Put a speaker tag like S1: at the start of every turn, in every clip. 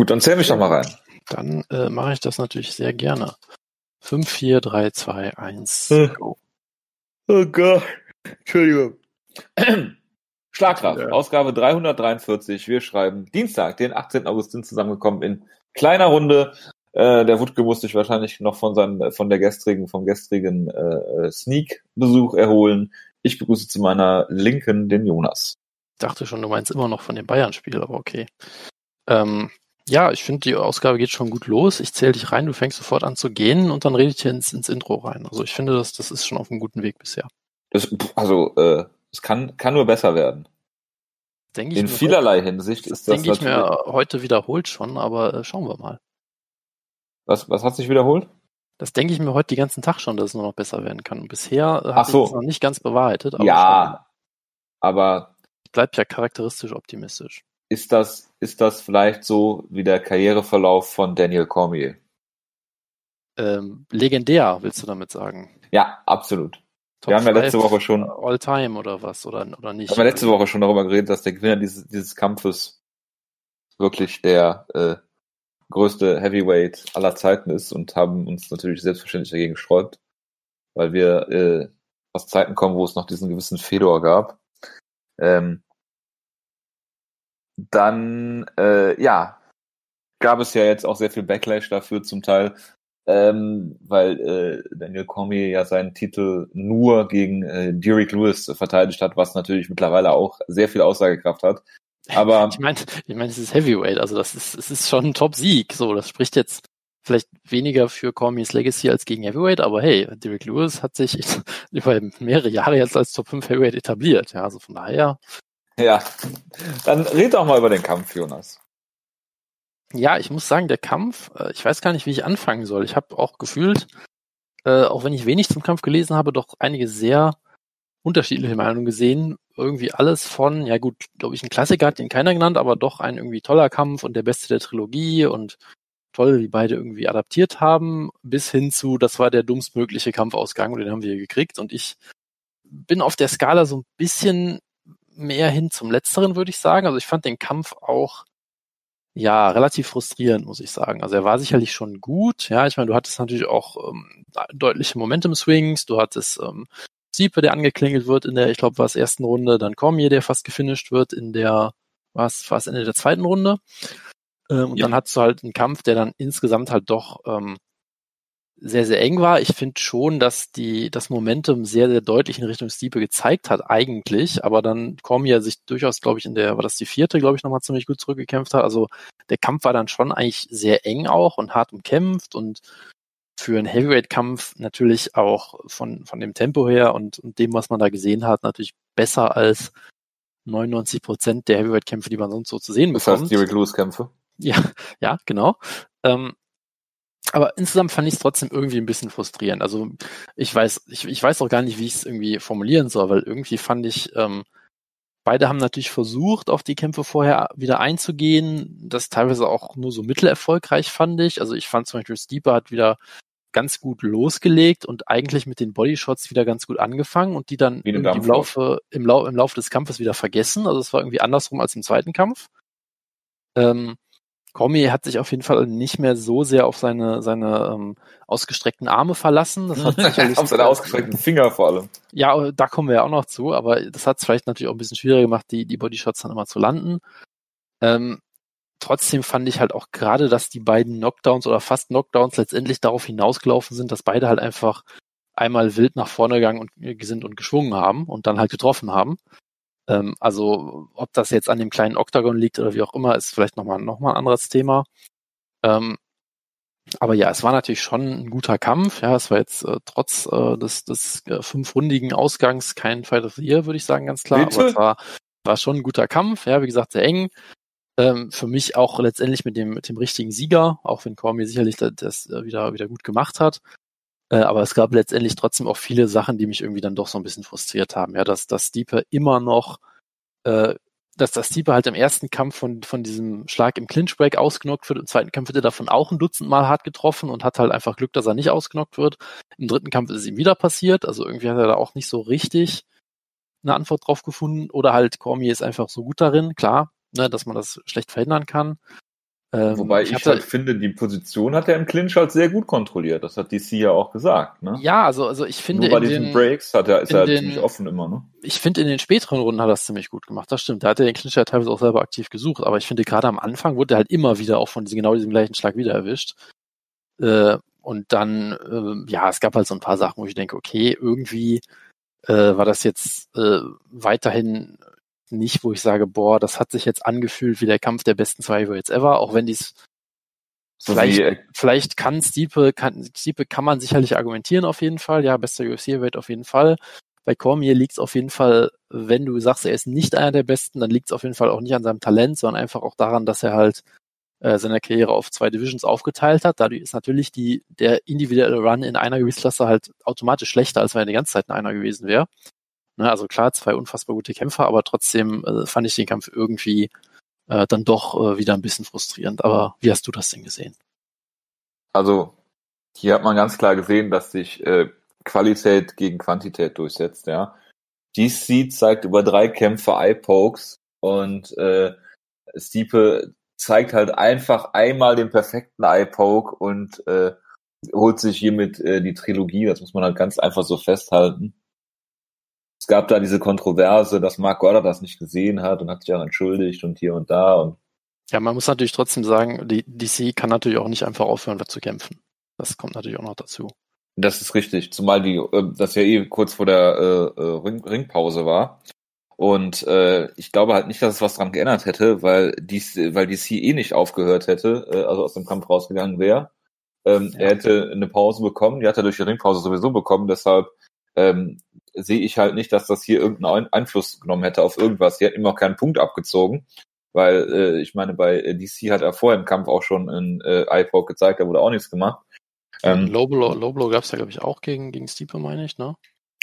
S1: Gut, dann zähl mich doch mal rein.
S2: Dann äh, mache ich das natürlich sehr gerne. 5, 4, 3, 2, 1,
S1: go. Oh Gott. Entschuldigung. Schlagkraft, ja. Ausgabe 343. Wir schreiben Dienstag, den 18. August, sind zusammengekommen in kleiner Runde. Äh, der Wutke musste sich wahrscheinlich noch von, seinem, von der gestrigen, vom gestrigen äh, Sneak-Besuch erholen. Ich begrüße zu meiner Linken den Jonas.
S2: Ich dachte schon, du meinst immer noch von dem Bayern-Spiel, aber okay. Ähm, ja, ich finde, die Ausgabe geht schon gut los. Ich zähle dich rein, du fängst sofort an zu gehen und dann rede ich hier ins, ins Intro rein. Also ich finde, das, das ist schon auf einem guten Weg bisher.
S1: Das, also, äh, es kann, kann nur besser werden.
S2: Denke
S1: In vielerlei heute, Hinsicht ist
S2: das. Denke ich mir heute wiederholt schon, aber äh, schauen wir mal.
S1: Was, was hat sich wiederholt?
S2: Das denke ich mir heute den ganzen Tag schon, dass es nur noch besser werden kann. Bisher hat sich
S1: so.
S2: das noch nicht ganz bewahrheitet.
S1: Aber ja, aber
S2: ich bleibe ja charakteristisch optimistisch.
S1: Ist das, ist das vielleicht so wie der Karriereverlauf von Daniel Cormier?
S2: Ähm, legendär, willst du damit sagen?
S1: Ja, absolut. Top wir haben ja letzte Woche schon
S2: All Time oder was oder oder nicht.
S1: Wir haben ja letzte Woche schon darüber geredet, dass der Gewinner dieses, dieses Kampfes wirklich der äh, größte Heavyweight aller Zeiten ist und haben uns natürlich selbstverständlich dagegen gesträubt, weil wir äh, aus Zeiten kommen, wo es noch diesen gewissen Fedor gab. Ähm, dann äh, ja gab es ja jetzt auch sehr viel Backlash dafür zum Teil, ähm, weil äh, Daniel Cormier ja seinen Titel nur gegen äh, Derek Lewis verteidigt hat, was natürlich mittlerweile auch sehr viel Aussagekraft hat. Aber
S2: ich meine, ich meine, es ist Heavyweight, also das ist, es ist schon ein Top-Sieg. So, das spricht jetzt vielleicht weniger für Cormiers Legacy als gegen Heavyweight, aber hey, Derek Lewis hat sich über mehrere Jahre jetzt als Top 5 Heavyweight etabliert. Ja, also von daher.
S1: Ja, dann red doch mal über den Kampf, Jonas.
S2: Ja, ich muss sagen, der Kampf, äh, ich weiß gar nicht, wie ich anfangen soll. Ich habe auch gefühlt, äh, auch wenn ich wenig zum Kampf gelesen habe, doch einige sehr unterschiedliche Meinungen gesehen. Irgendwie alles von, ja gut, glaube ich, ein Klassiker hat den keiner genannt, aber doch ein irgendwie toller Kampf und der beste der Trilogie und toll, wie beide irgendwie adaptiert haben, bis hin zu, das war der dummstmögliche Kampfausgang und den haben wir gekriegt. Und ich bin auf der Skala so ein bisschen mehr hin zum Letzteren, würde ich sagen. Also ich fand den Kampf auch ja, relativ frustrierend, muss ich sagen. Also er war sicherlich schon gut. Ja, ich meine, du hattest natürlich auch ähm, deutliche Momentum-Swings. Du hattest ähm, Siepe, der angeklingelt wird in der, ich glaube, war es ersten Runde, dann Cormier, der fast gefinisht wird in der, was, war es Ende der zweiten Runde. Ähm, und ja. dann hattest du halt einen Kampf, der dann insgesamt halt doch ähm, sehr, sehr eng war. Ich finde schon, dass die, das Momentum sehr, sehr deutlich in Richtung Stiepe gezeigt hat, eigentlich, aber dann Cormier sich durchaus, glaube ich, in der, war das die vierte, glaube ich, nochmal ziemlich gut zurückgekämpft hat. Also der Kampf war dann schon eigentlich sehr eng auch und hart umkämpft und für einen Heavyweight-Kampf natürlich auch von, von dem Tempo her und, und dem, was man da gesehen hat, natürlich besser als 99 Prozent der Heavyweight-Kämpfe, die man sonst so zu sehen bekommt. Das heißt,
S1: die Lewis-Kämpfe.
S2: Ja, ja, genau. Ähm, aber insgesamt fand ich es trotzdem irgendwie ein bisschen frustrierend. Also ich weiß, ich, ich weiß auch gar nicht, wie ich es irgendwie formulieren soll, weil irgendwie fand ich, ähm, beide haben natürlich versucht, auf die Kämpfe vorher wieder einzugehen. Das teilweise auch nur so mittelerfolgreich fand ich. Also ich fand zum Beispiel Steeper hat wieder ganz gut losgelegt und eigentlich mit den Bodyshots wieder ganz gut angefangen und die dann im Laufe, im, Lau im Laufe des Kampfes wieder vergessen. Also es war irgendwie andersrum als im zweiten Kampf. Ähm, Cormier hat sich auf jeden Fall nicht mehr so sehr auf seine, seine ähm, ausgestreckten Arme verlassen. Das hat
S1: sicherlich auf seine ausgestreckten Finger vor allem.
S2: Ja, da kommen wir ja auch noch zu, aber das hat es vielleicht natürlich auch ein bisschen schwieriger gemacht, die, die Bodyshots dann immer zu landen. Ähm, trotzdem fand ich halt auch gerade, dass die beiden Knockdowns oder fast Knockdowns letztendlich darauf hinausgelaufen sind, dass beide halt einfach einmal wild nach vorne gegangen und äh, sind und geschwungen haben und dann halt getroffen haben. Ähm, also ob das jetzt an dem kleinen Oktagon liegt oder wie auch immer, ist vielleicht nochmal noch mal ein anderes Thema. Ähm, aber ja, es war natürlich schon ein guter Kampf. Ja, es war jetzt äh, trotz äh, des, des äh, fünfrundigen Ausgangs kein Fight of the Year, würde ich sagen, ganz klar. Bitte? Aber es war, war schon ein guter Kampf. Ja, wie gesagt, sehr eng. Ähm, für mich auch letztendlich mit dem, mit dem richtigen Sieger, auch wenn Cormier sicherlich das, das äh, wieder, wieder gut gemacht hat. Äh, aber es gab letztendlich trotzdem auch viele Sachen, die mich irgendwie dann doch so ein bisschen frustriert haben. Ja, dass, dass Stiepe immer noch, äh, dass das Stiepe halt im ersten Kampf von, von diesem Schlag im Clinchbreak ausgenockt wird. Im zweiten Kampf wird er davon auch ein Dutzend Mal hart getroffen und hat halt einfach Glück, dass er nicht ausgenockt wird. Im dritten Kampf ist es ihm wieder passiert. Also irgendwie hat er da auch nicht so richtig eine Antwort drauf gefunden. Oder halt Cormier ist einfach so gut darin, klar, ne, dass man das schlecht verhindern kann.
S1: Ähm, Wobei ich, ich hatte, halt finde, die Position hat er im Clinch halt sehr gut kontrolliert. Das hat DC ja auch gesagt. Ne?
S2: Ja, also, also ich finde.
S1: Nur bei diesen den, Breaks hat er, ist er den, ziemlich offen immer. Ne?
S2: Ich finde, in den späteren Runden hat er es ziemlich gut gemacht. Das stimmt. Da hat er den Clinch ja teilweise auch selber aktiv gesucht. Aber ich finde, gerade am Anfang wurde er halt immer wieder auch von diesem, genau diesem gleichen Schlag wieder erwischt. Äh, und dann, äh, ja, es gab halt so ein paar Sachen, wo ich denke, okay, irgendwie äh, war das jetzt äh, weiterhin nicht, wo ich sage, boah, das hat sich jetzt angefühlt wie der Kampf der besten zwei Heavyweights ever, auch wenn dies so vielleicht, wie, äh, vielleicht kann Stiepe, kann, Stiepe kann man sicherlich argumentieren auf jeden Fall, ja, bester UFC Heavyweight auf jeden Fall. Bei Cormier liegt es auf jeden Fall, wenn du sagst, er ist nicht einer der Besten, dann liegt es auf jeden Fall auch nicht an seinem Talent, sondern einfach auch daran, dass er halt äh, seine Karriere auf zwei Divisions aufgeteilt hat. Dadurch ist natürlich die, der individuelle Run in einer Gewichtsklasse halt automatisch schlechter, als wenn er die ganze Zeit in einer gewesen wäre. Ne, also klar, zwei unfassbar gute Kämpfer, aber trotzdem äh, fand ich den Kampf irgendwie äh, dann doch äh, wieder ein bisschen frustrierend. Aber wie hast du das denn gesehen?
S1: Also, hier hat man ganz klar gesehen, dass sich äh, Qualität gegen Quantität durchsetzt, ja. DC zeigt über drei Kämpfe Eye-Pokes und äh, Stiepe zeigt halt einfach einmal den perfekten Eye-Poke und äh, holt sich hiermit äh, die Trilogie. Das muss man halt ganz einfach so festhalten es gab da diese Kontroverse, dass Mark Goddard das nicht gesehen hat und hat sich auch entschuldigt und hier und da und
S2: ja, man muss natürlich trotzdem sagen, die DC kann natürlich auch nicht einfach aufhören, zu kämpfen. Das kommt natürlich auch noch dazu.
S1: Das ist richtig, zumal die, äh, das ja eh kurz vor der äh, äh, Ring, Ringpause war. Und äh, ich glaube halt nicht, dass es was dran geändert hätte, weil DC, weil DC eh nicht aufgehört hätte, äh, also aus dem Kampf rausgegangen wäre. Ähm, ja. Er hätte eine Pause bekommen, die hat er durch die Ringpause sowieso bekommen, deshalb ähm, sehe ich halt nicht, dass das hier irgendeinen Einfluss genommen hätte auf irgendwas. Sie hat ihm auch keinen Punkt abgezogen, weil äh, ich meine, bei DC hat er vorher im Kampf auch schon einen äh, iPod gezeigt, da wurde auch nichts gemacht.
S2: Ähm, Low Blow, Low Blow gab es ja, glaube ich, auch gegen, gegen Stiepe, meine ich, ne?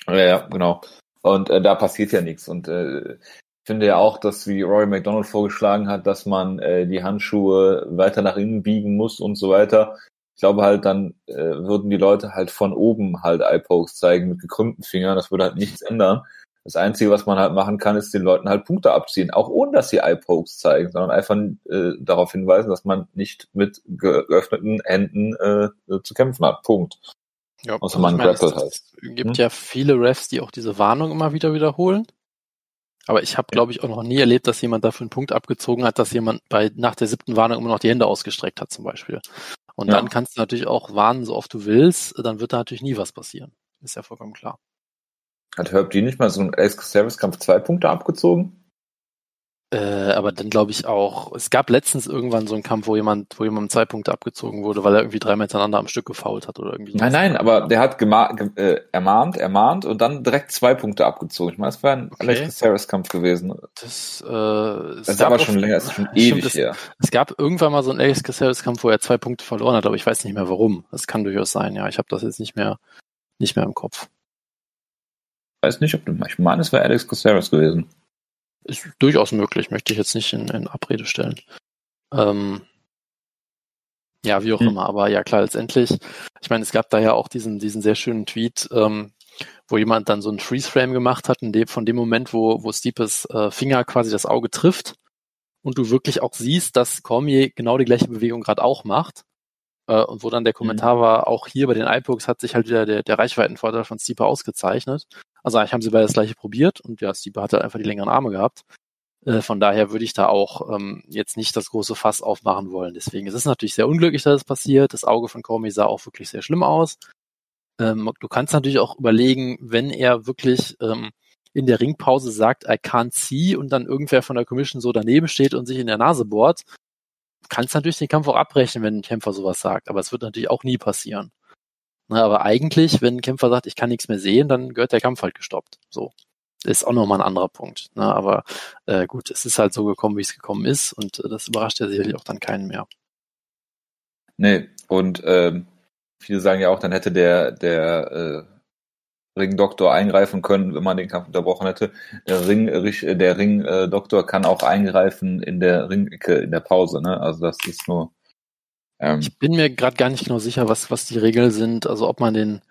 S1: Ja, ja, genau. Und äh, da passiert ja nichts. Und äh, ich finde ja auch, dass wie Rory McDonald vorgeschlagen hat, dass man äh, die Handschuhe weiter nach innen biegen muss und so weiter ich glaube halt, dann äh, würden die Leute halt von oben halt Eye-Pokes zeigen mit gekrümmten Fingern. Das würde halt nichts ändern. Das Einzige, was man halt machen kann, ist den Leuten halt Punkte abziehen, auch ohne dass sie Eye-Pokes zeigen, sondern einfach äh, darauf hinweisen, dass man nicht mit geöffneten Händen äh, zu kämpfen hat. Punkt.
S2: Ja, Außer man meine, grappelt halt. Es gibt hm? ja viele Refs, die auch diese Warnung immer wieder wiederholen. Aber ich habe, glaube ich, auch noch nie erlebt, dass jemand dafür einen Punkt abgezogen hat, dass jemand bei nach der siebten Warnung immer noch die Hände ausgestreckt hat, zum Beispiel. Und ja. dann kannst du natürlich auch warnen, so oft du willst, dann wird da natürlich nie was passieren. Ist ja vollkommen klar.
S1: Hat Herb die nicht mal so einen Alex Service Kampf zwei Punkte abgezogen?
S2: Äh, aber dann glaube ich auch, es gab letztens irgendwann so einen Kampf, wo jemand, wo jemand zwei Punkte abgezogen wurde, weil er irgendwie dreimal hintereinander am Stück gefault hat oder irgendwie.
S1: Nein, nein, aber der hat äh, ermahnt, ermahnt und dann direkt zwei Punkte abgezogen. Ich meine, es war ein okay. Alex Caceres Kampf gewesen.
S2: Das, äh,
S1: das ist aber schon länger, ist schon ewig
S2: es,
S1: her.
S2: Es gab irgendwann mal so einen Alex Caceres Kampf, wo er zwei Punkte verloren hat, aber ich weiß nicht mehr warum. Das kann durchaus sein, ja. Ich habe das jetzt nicht mehr, nicht mehr im Kopf.
S1: Ich weiß nicht, ob du, ich meine, es war Alex Caceres gewesen
S2: ist durchaus möglich, möchte ich jetzt nicht in, in Abrede stellen. Ähm, ja, wie auch hm. immer, aber ja klar, letztendlich, ich meine, es gab da ja auch diesen, diesen sehr schönen Tweet, ähm, wo jemand dann so ein Freeze-Frame gemacht hat, in dem, von dem Moment, wo, wo Steepes äh, Finger quasi das Auge trifft und du wirklich auch siehst, dass Cormier genau die gleiche Bewegung gerade auch macht. Äh, und wo dann der Kommentar mhm. war, auch hier bei den iPoks hat sich halt wieder der, der Reichweitenvorteil von Steeper ausgezeichnet. Also eigentlich haben sie beide das gleiche probiert und ja, Stieber hat halt einfach die längeren Arme gehabt. Äh, von daher würde ich da auch ähm, jetzt nicht das große Fass aufmachen wollen. Deswegen es ist es natürlich sehr unglücklich, dass es passiert. Das Auge von Cormier sah auch wirklich sehr schlimm aus. Ähm, du kannst natürlich auch überlegen, wenn er wirklich ähm, in der Ringpause sagt, I can't see und dann irgendwer von der Commission so daneben steht und sich in der Nase bohrt, kannst natürlich den Kampf auch abbrechen, wenn ein Kämpfer sowas sagt. Aber es wird natürlich auch nie passieren. Na, aber eigentlich, wenn ein Kämpfer sagt, ich kann nichts mehr sehen, dann gehört der Kampf halt gestoppt. So. Ist auch nochmal ein anderer Punkt. Na, aber äh, gut, es ist halt so gekommen, wie es gekommen ist und äh, das überrascht ja sicherlich auch dann keinen mehr.
S1: Nee, und ähm, viele sagen ja auch, dann hätte der, der äh, Ringdoktor eingreifen können, wenn man den Kampf unterbrochen hätte. Der Ring, der Ringdoktor kann auch eingreifen in der Ringecke in der Pause, ne? Also das ist nur
S2: ähm, ich bin mir gerade gar nicht genau sicher, was, was die Regeln sind, also ob man den,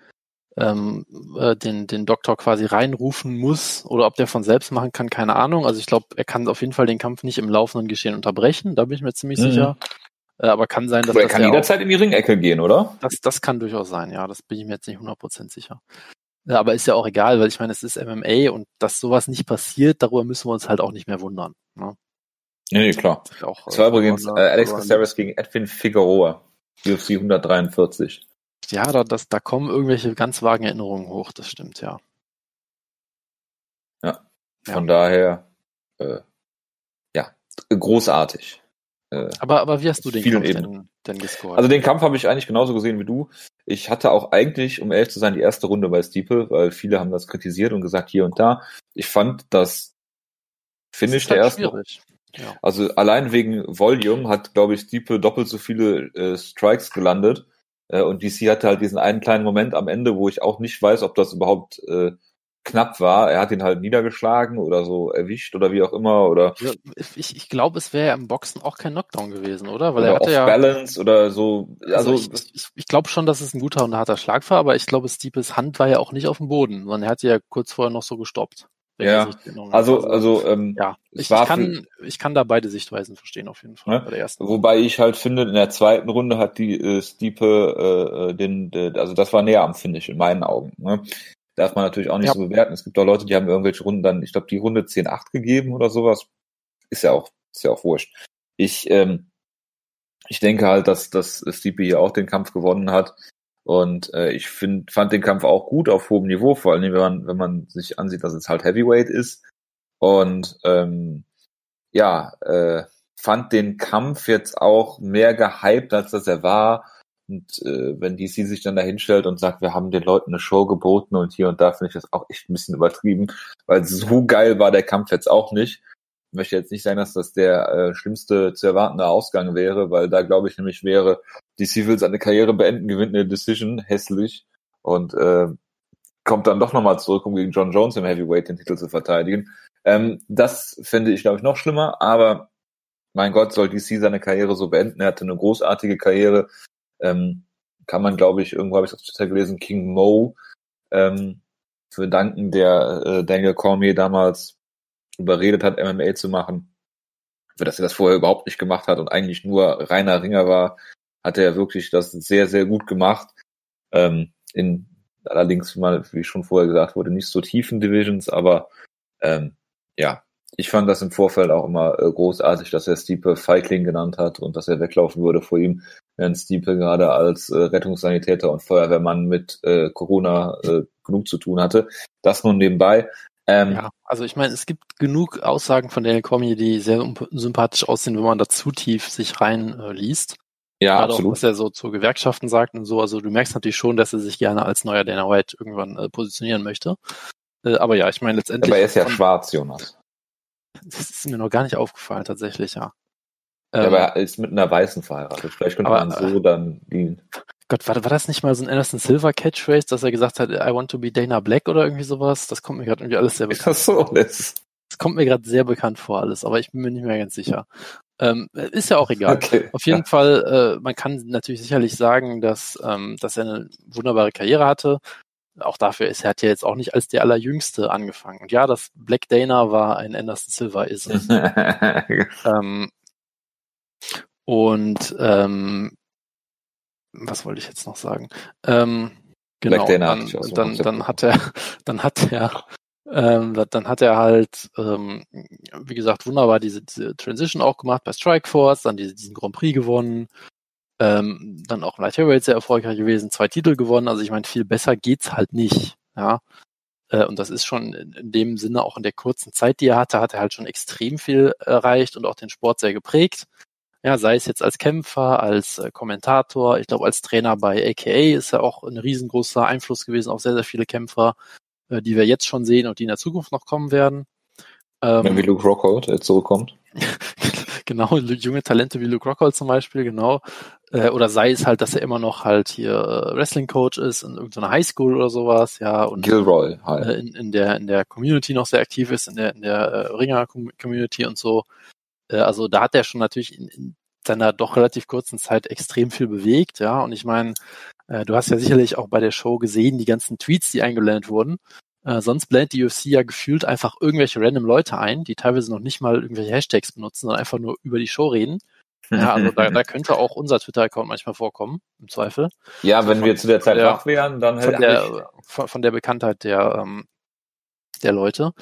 S2: ähm, äh, den, den Doktor quasi reinrufen muss oder ob der von selbst machen kann, keine Ahnung. Also ich glaube, er kann auf jeden Fall den Kampf nicht im laufenden Geschehen unterbrechen, da bin ich mir ziemlich mhm. sicher. Äh, aber kann sein, dass
S1: Aber er
S2: das
S1: kann jederzeit in die Ringecke gehen, oder?
S2: Auch, das, das kann durchaus sein, ja. Das bin ich mir jetzt nicht 100% sicher. Ja, aber ist ja auch egal, weil ich meine, es ist MMA und dass sowas nicht passiert, darüber müssen wir uns halt auch nicht mehr wundern. Ne?
S1: Nee, nee, klar.
S2: Das, ist ja auch,
S1: Das war
S2: äh,
S1: übrigens äh, Alex Caceres gegen Edwin Figueroa. UFC 143.
S2: Ja, da, das, da kommen irgendwelche ganz vagen Erinnerungen hoch, das stimmt, ja.
S1: Von daher, äh, ja, großartig. Äh,
S2: Aber, aber wie hast du den Kampf denn, denn gescored?
S1: Also den Kampf habe ich eigentlich genauso gesehen wie du. Ich hatte auch eigentlich, um ehrlich zu sein, die erste Runde bei Stipe, weil viele haben das kritisiert und gesagt hier und da. Ich fand das
S2: Das
S1: Finish
S2: ist
S1: der
S2: halt
S1: ersten,
S2: schwierig. Ja.
S1: also allein wegen Volume hat, glaube ich, Stipe doppelt so viele äh, Strikes gelandet. Äh, und DC hatte halt diesen einen kleinen Moment am Ende, wo ich auch nicht weiß, ob das überhaupt äh, knapp war. Er hat ihn halt niedergeschlagen oder so erwischt oder wie auch immer oder,
S2: Ja, Ich, ich glaube, es wäre ja im Boxen auch kein Knockdown gewesen, oder? Weil
S1: oder
S2: er hatte ja.
S1: balance oder so.
S2: Also,
S1: Also,
S2: ich, ich, ich glaube schon, dass es ein guter und harter Schlag war, aber ich glaube, Stipes Hand war ja auch nicht auf dem Boden, sondern er hat ja kurz vorher noch so gestoppt.
S1: Ja,
S2: habe.
S1: also, also ähm,
S2: ja, ich,
S1: war
S2: ich, kann, ich kann da beide Sichtweisen verstehen auf jeden Fall.
S1: Ne?
S2: Bei der ersten.
S1: Wobei ich halt finde, in der zweiten Runde hat die äh, Stipe äh, äh, den, äh, also das war näher am Finish in meinen Augen. Ne? Darf man natürlich auch nicht
S2: Ja.
S1: so bewerten. Es gibt auch Leute, die haben irgendwelche Runden dann, ich glaube, die Runde 10-8 gegeben oder sowas. Ist ja auch, ist ja auch wurscht. Ich, ähm, ich denke halt, dass, dass Stipe hier auch den Kampf gewonnen hat. Und äh, ich find, fand den Kampf auch gut auf hohem Niveau, vor allem wenn man, wenn man sich ansieht, dass es halt Heavyweight ist. Und ähm, ja, äh, fand den Kampf jetzt auch mehr gehypt, als dass er war. Und äh, wenn DC sich dann da hinstellt und sagt, wir haben den Leuten eine Show geboten und hier und da, finde ich das auch echt ein bisschen übertrieben, weil so geil war der Kampf jetzt auch nicht. Ich möchte jetzt nicht sagen, dass das der äh, schlimmste zu erwartende Ausgang wäre, weil da glaube ich nämlich wäre, DC will seine Karriere beenden, gewinnt eine Decision, hässlich und äh, kommt dann doch nochmal zurück, um gegen John Jones im Heavyweight den Titel zu verteidigen. Ähm, das finde ich, glaube ich, noch schlimmer, aber mein Gott, soll DC seine Karriere so beenden. Er hatte eine großartige Karriere. Ähm, kann man, glaube ich, irgendwo habe ich auf Twitter gelesen, King Mo ähm, für danken, der äh, Daniel Cormier damals überredet hat, MMA zu machen. Für dass er das vorher überhaupt nicht gemacht hat und eigentlich nur reiner Ringer war, hat er wirklich das sehr, sehr gut gemacht. Ähm, in allerdings mal, wie schon vorher gesagt wurde, nicht so tiefen Divisions, aber ähm, ja, ich fand das im Vorfeld auch immer äh, großartig, dass er Stipe Feigling genannt hat und dass er weglaufen würde vor ihm, während Stipe gerade als äh, Rettungssanitäter und Feuerwehrmann mit äh, Corona äh, genug zu tun hatte. Das nun nebenbei. Ähm,
S2: Ja, also ich meine, es gibt genug Aussagen von Daniel Cormier, die sehr sympathisch aussehen, wenn man da zu tief sich rein äh, liest.
S1: Ja,
S2: Gerade auch,
S1: absolut.
S2: was er so zu Gewerkschaften sagt und so. Also du merkst natürlich schon, dass er sich gerne als neuer Dana White irgendwann äh, positionieren möchte. Äh, aber ja, ich meine letztendlich.
S1: Aber er ist ja
S2: von-
S1: schwarz, Jonas.
S2: Das ist mir noch gar nicht aufgefallen, tatsächlich, ja.
S1: Ja,
S2: Ähm,
S1: aber er ist mit einer Weißen verheiratet. Vielleicht könnte
S2: aber,
S1: man so dann die.
S2: Gott, war, war das nicht mal so ein Anderson Silver Catchphrase, dass er gesagt hat, I want to be Dana Black oder irgendwie sowas? Das kommt mir gerade irgendwie alles sehr bekannt
S1: das so? Das
S2: kommt mir gerade sehr bekannt vor alles, aber ich bin mir nicht mehr ganz sicher. Ähm, ist ja auch egal.
S1: okay.
S2: Auf jeden Fall, äh, man kann natürlich sicherlich sagen, dass, ähm, dass er eine wunderbare Karriere hatte. Auch dafür ist er hat ja jetzt auch nicht als der allerjüngste angefangen. Und ja, das Black Dana war ein Anderson Silver ist es. ähm, und ähm, was wollte ich jetzt noch sagen? Ähm, genau,
S1: Black Dana
S2: dann, dann, dann hat er, dann hat er, ähm, dann hat er halt, ähm, wie gesagt, wunderbar diese, diese Transition auch gemacht bei Strikeforce, dann diese, diesen Grand Prix gewonnen, ähm, dann auch im Light Heavyweight sehr erfolgreich gewesen, zwei Titel gewonnen. Also ich meine, viel besser geht's halt nicht, ja. Äh, Und das ist schon in in dem Sinne auch in der kurzen Zeit, die er hatte, hat er halt schon extrem viel erreicht und auch den Sport sehr geprägt. Ja, sei es jetzt als Kämpfer, als äh, Kommentator, ich glaube als Trainer bei AKA ist er auch ein riesengroßer Einfluss gewesen auf sehr, sehr viele Kämpfer, äh, die wir jetzt schon sehen und die in der Zukunft noch kommen werden. Ähm,
S1: Wenn wie Luke Rockhold jetzt zurückkommt.
S2: genau, junge Talente wie Luke Rockhold zum Beispiel, genau. Äh, oder sei es halt, dass er immer noch halt hier äh, Wrestling-Coach ist in irgendeiner Highschool oder sowas, ja, und
S1: Gilroy halt.
S2: äh, in, in der in der Community noch sehr aktiv ist, in der in der äh, Ringer-Community und so. Äh, also da hat er schon natürlich in, in seiner doch relativ kurzen Zeit extrem viel bewegt, ja. Und ich meine, äh, du hast ja sicherlich auch bei der Show gesehen, die ganzen Tweets, die eingeblendet wurden. Äh, sonst blendet die UFC ja gefühlt einfach irgendwelche random Leute ein, die teilweise noch nicht mal irgendwelche Hashtags benutzen, sondern einfach nur über die Show reden. Ja, also da, da könnte auch unser Twitter-Account manchmal vorkommen, im Zweifel.
S1: Ja, wenn von, wir zu der Zeit der, wach wären, dann
S2: von der, von, von, der Bekanntheit der, ähm, der Leute.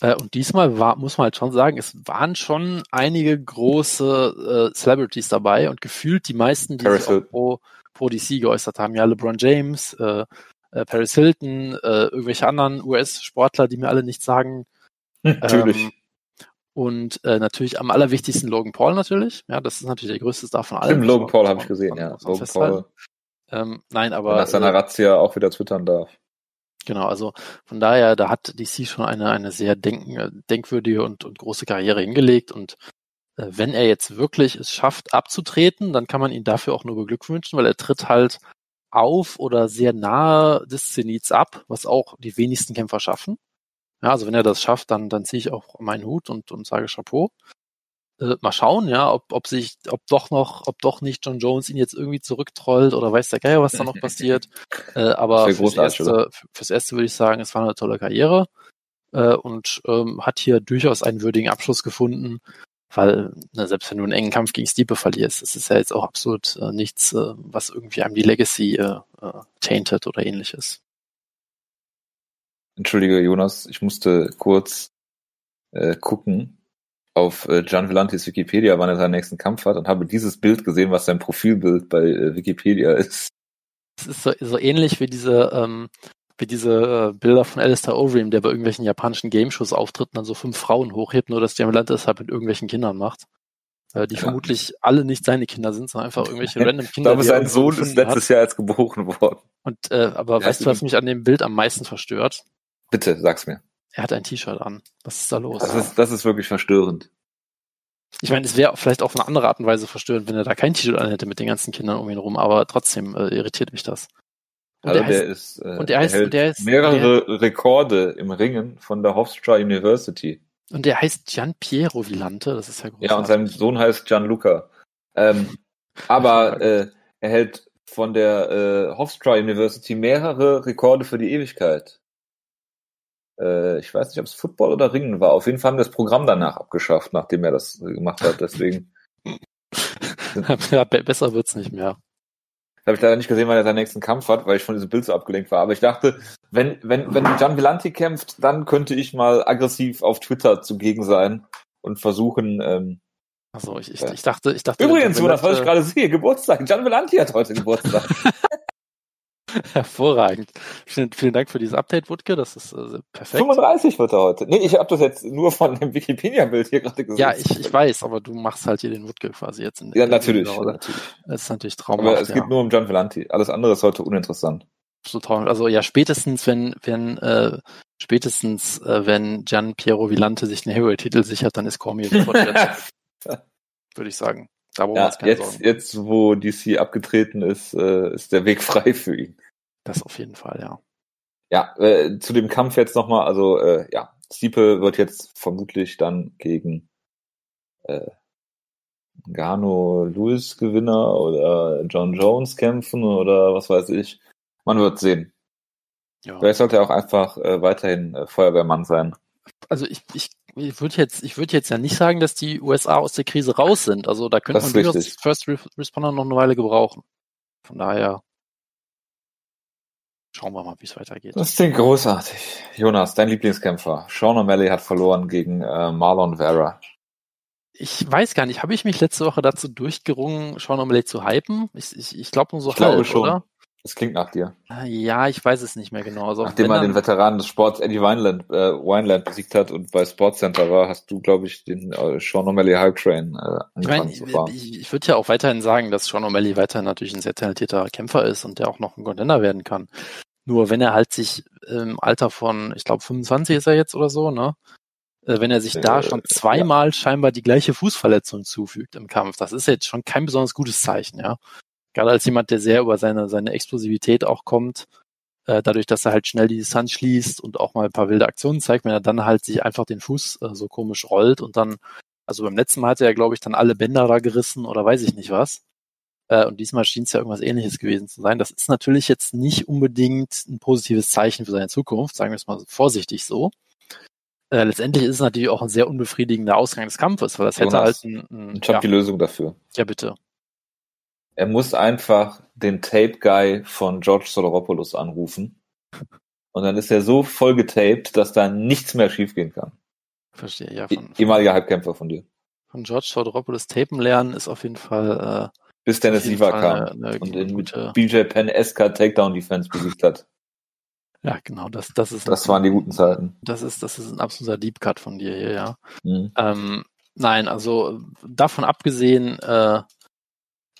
S2: Äh, und diesmal war, muss man halt schon sagen, es waren schon einige große äh, Celebrities dabei und gefühlt die meisten, die Paris sich pro, pro DC geäußert haben. Ja, LeBron James, äh, äh, Paris Hilton, äh, irgendwelche anderen US-Sportler, die mir alle nichts sagen.
S1: Natürlich. Ähm,
S2: und äh, natürlich am allerwichtigsten Logan Paul natürlich. Ja, das ist natürlich der größte Star von allen.
S1: Stimmt, Logan Paul habe ich gesehen, ja. Logan Paul.
S2: Ähm, nein, aber.
S1: Nach seiner äh, Razzia auch wieder twittern darf.
S2: Genau, also von daher, da hat DC schon eine, eine sehr denk, denkwürdige und, und große Karriere hingelegt und äh, wenn er jetzt wirklich es schafft, abzutreten, dann kann man ihn dafür auch nur beglückwünschen, weil er tritt halt auf oder sehr nahe des Zenits ab, was auch die wenigsten Kämpfer schaffen. Ja, also wenn er das schafft, dann, dann ziehe ich auch meinen Hut und, und sage Chapeau. Äh, mal schauen, ja, ob, ob sich, ob doch noch, ob doch nicht John Jones ihn jetzt irgendwie zurücktrollt oder weiß der Geier, was da noch passiert. Äh, aber fürs erste, fürs erste würde ich sagen, es war eine tolle Karriere äh, und ähm, hat hier durchaus einen würdigen Abschluss gefunden, weil na, selbst wenn du einen engen Kampf gegen Stiepe verlierst, das ist ja jetzt auch absolut äh, nichts, äh, was irgendwie einem die Legacy äh, äh, tainted oder ähnliches.
S1: Entschuldige, Jonas, ich musste kurz äh, gucken auf äh, Gian Villantis Wikipedia, wann er seinen nächsten Kampf hat und habe dieses Bild gesehen, was sein Profilbild bei äh, Wikipedia ist.
S2: Es ist so, so ähnlich wie diese, ähm, wie diese äh, Bilder von Alistair Overeem, der bei irgendwelchen japanischen Game-Shows auftritt und dann so fünf Frauen hochhebt, nur dass Gian Villantis halt mit irgendwelchen Kindern macht. Äh, die ja. vermutlich alle nicht seine Kinder sind, sondern einfach irgendwelche random Kinder.
S1: Ich glaube, sein Sohn ist letztes hat. Jahr als geboren worden.
S2: Und äh, aber ja, weißt du, was mich an dem Bild am meisten verstört?
S1: Bitte, sag's mir.
S2: Er hat ein T-Shirt an. Was ist da los?
S1: Das ist, das ist wirklich verstörend.
S2: Ich meine, es wäre vielleicht auf eine andere Art und Weise verstörend, wenn er da kein T-Shirt an hätte mit den ganzen Kindern um ihn rum, aber trotzdem äh, irritiert mich das.
S1: Und also der, der ist, äh, und der heißt, hält der ist, mehrere der, Rekorde im Ringen von der Hofstra University.
S2: Und der heißt Gian Piero Villante, das ist ja
S1: großartig. Ja, und sein Sohn heißt Gianluca. Ähm, aber äh, er hält von der äh, Hofstra University mehrere Rekorde für die Ewigkeit äh, ich weiß nicht, ob es Football oder Ringen war. Auf jeden Fall haben wir das Programm danach abgeschafft, nachdem er das gemacht hat. Deswegen.
S2: ja, besser wird's nicht mehr.
S1: Habe ich leider nicht gesehen, weil er seinen nächsten Kampf hat, weil ich von diesem Bild so abgelenkt war. Aber ich dachte, wenn, wenn, wenn Gian Villanti kämpft, dann könnte ich mal aggressiv auf Twitter zugegen sein und versuchen, ähm,
S2: Achso, ich, ich, ich dachte, ich dachte.
S1: Übrigens, Jonas, was ich gerade sehe, Geburtstag. Gian Villanti hat heute Geburtstag.
S2: Hervorragend. Vielen, vielen Dank für dieses Update, Wutke. Das ist äh, perfekt.
S1: 35 wird er heute. Nee, ich habe das jetzt nur von dem Wikipedia-Bild hier gerade
S2: gesehen. Ja, ich, ich weiß, aber du machst halt hier den Wutke quasi jetzt in
S1: Ja, natürlich. natürlich.
S2: Das ist natürlich traumhaft. Aber
S1: es ja. geht nur um John Vellanti. Alles andere ist heute uninteressant.
S2: So traumhaft. Also ja, spätestens, wenn, wenn, äh, spätestens, äh, wenn Gian Piero Villante sich einen Hero-Titel sichert, dann ist Cormier sofort Würde ich sagen.
S1: Da brauchen ja, wir uns keine jetzt, Sorgen. Jetzt, wo DC abgetreten ist, äh, ist der Weg frei für ihn.
S2: Das auf jeden Fall, ja.
S1: Ja, äh, zu dem Kampf jetzt nochmal, also äh, ja, Stiepe wird jetzt vermutlich dann gegen äh, Gano Lewis Gewinner oder John Jones kämpfen oder was weiß ich. Man wird sehen. Ja. Vielleicht sollte er auch einfach äh, weiterhin äh, Feuerwehrmann sein.
S2: Also ich, ich, ich würde jetzt, ich würde jetzt ja nicht sagen, dass die USA aus der Krise raus sind. Also da könnte man durchaus First Responder noch eine Weile gebrauchen. Von daher Schauen wir mal, wie es weitergeht.
S1: Das klingt großartig. Jonas, dein Lieblingskämpfer. Sean O'Malley hat verloren gegen äh, Marlon Vera.
S2: Ich weiß gar nicht, habe ich mich letzte Woche dazu durchgerungen, Sean O'Malley zu hypen? Ich, ich, ich glaube nur so
S1: ich halb, glaube schon. oder? Das klingt nach dir.
S2: Ah, ja, ich weiß es nicht mehr genau. Also
S1: Nachdem er den Veteranen des Sports Eddie Wineland, äh, Wineland besiegt hat und bei Sportscenter war, hast du, glaube ich, den äh, Sean O'Malley Hype Train äh,
S2: angefangen ich mein, zu fahren. Ich, ich würde ja auch weiterhin sagen, dass Sean O'Malley weiterhin natürlich ein sehr talentierter Kämpfer ist und der auch noch ein Contender werden kann. Nur wenn er halt sich im Alter von, ich glaube 25 ist er jetzt oder so, ne? Äh, wenn er sich da äh, schon zweimal ja. scheinbar die gleiche Fußverletzung zufügt im Kampf, das ist jetzt schon kein besonders gutes Zeichen, ja. Gerade als jemand, der sehr über seine, seine Explosivität auch kommt, äh, dadurch, dass er halt schnell die Distanz schließt und auch mal ein paar wilde Aktionen zeigt, wenn er dann halt sich einfach den Fuß äh, so komisch rollt und dann, also beim letzten Mal hatte er, glaube ich, dann alle Bänder da gerissen oder weiß ich nicht was. Äh, und diesmal schien es ja irgendwas ähnliches gewesen zu sein. Das ist natürlich jetzt nicht unbedingt ein positives Zeichen für seine Zukunft, sagen wir es mal vorsichtig so. äh, letztendlich ist es natürlich auch ein sehr unbefriedigender Ausgang des Kampfes, weil das hätte
S1: Jonas,
S2: halt ein, ein
S1: Ich habe
S2: ja,
S1: die Lösung dafür.
S2: ja bitte.
S1: Er muss einfach den Tape-Guy von George Sodoropoulos anrufen. Und dann ist er so voll getaped, dass da nichts mehr schiefgehen kann.
S2: Verstehe, ja.
S1: E-
S2: Von,
S1: Ehemaliger Halbkämpfer von dir.
S2: von George Todoropoulous Tapen lernen ist auf jeden Fall, äh,
S1: Bis Dennis
S2: Fall
S1: kam
S2: eine, eine
S1: und den
S2: gute,
S1: BJ Penn SK Takedown Defense besiegt hat.
S2: ja genau, das, das ist,
S1: Das waren die guten Zeiten.
S2: das ist, das ist ein absoluter Deep Cut von dir hier, ja.
S1: Mhm.
S2: Ähm, nein, also davon abgesehen, äh,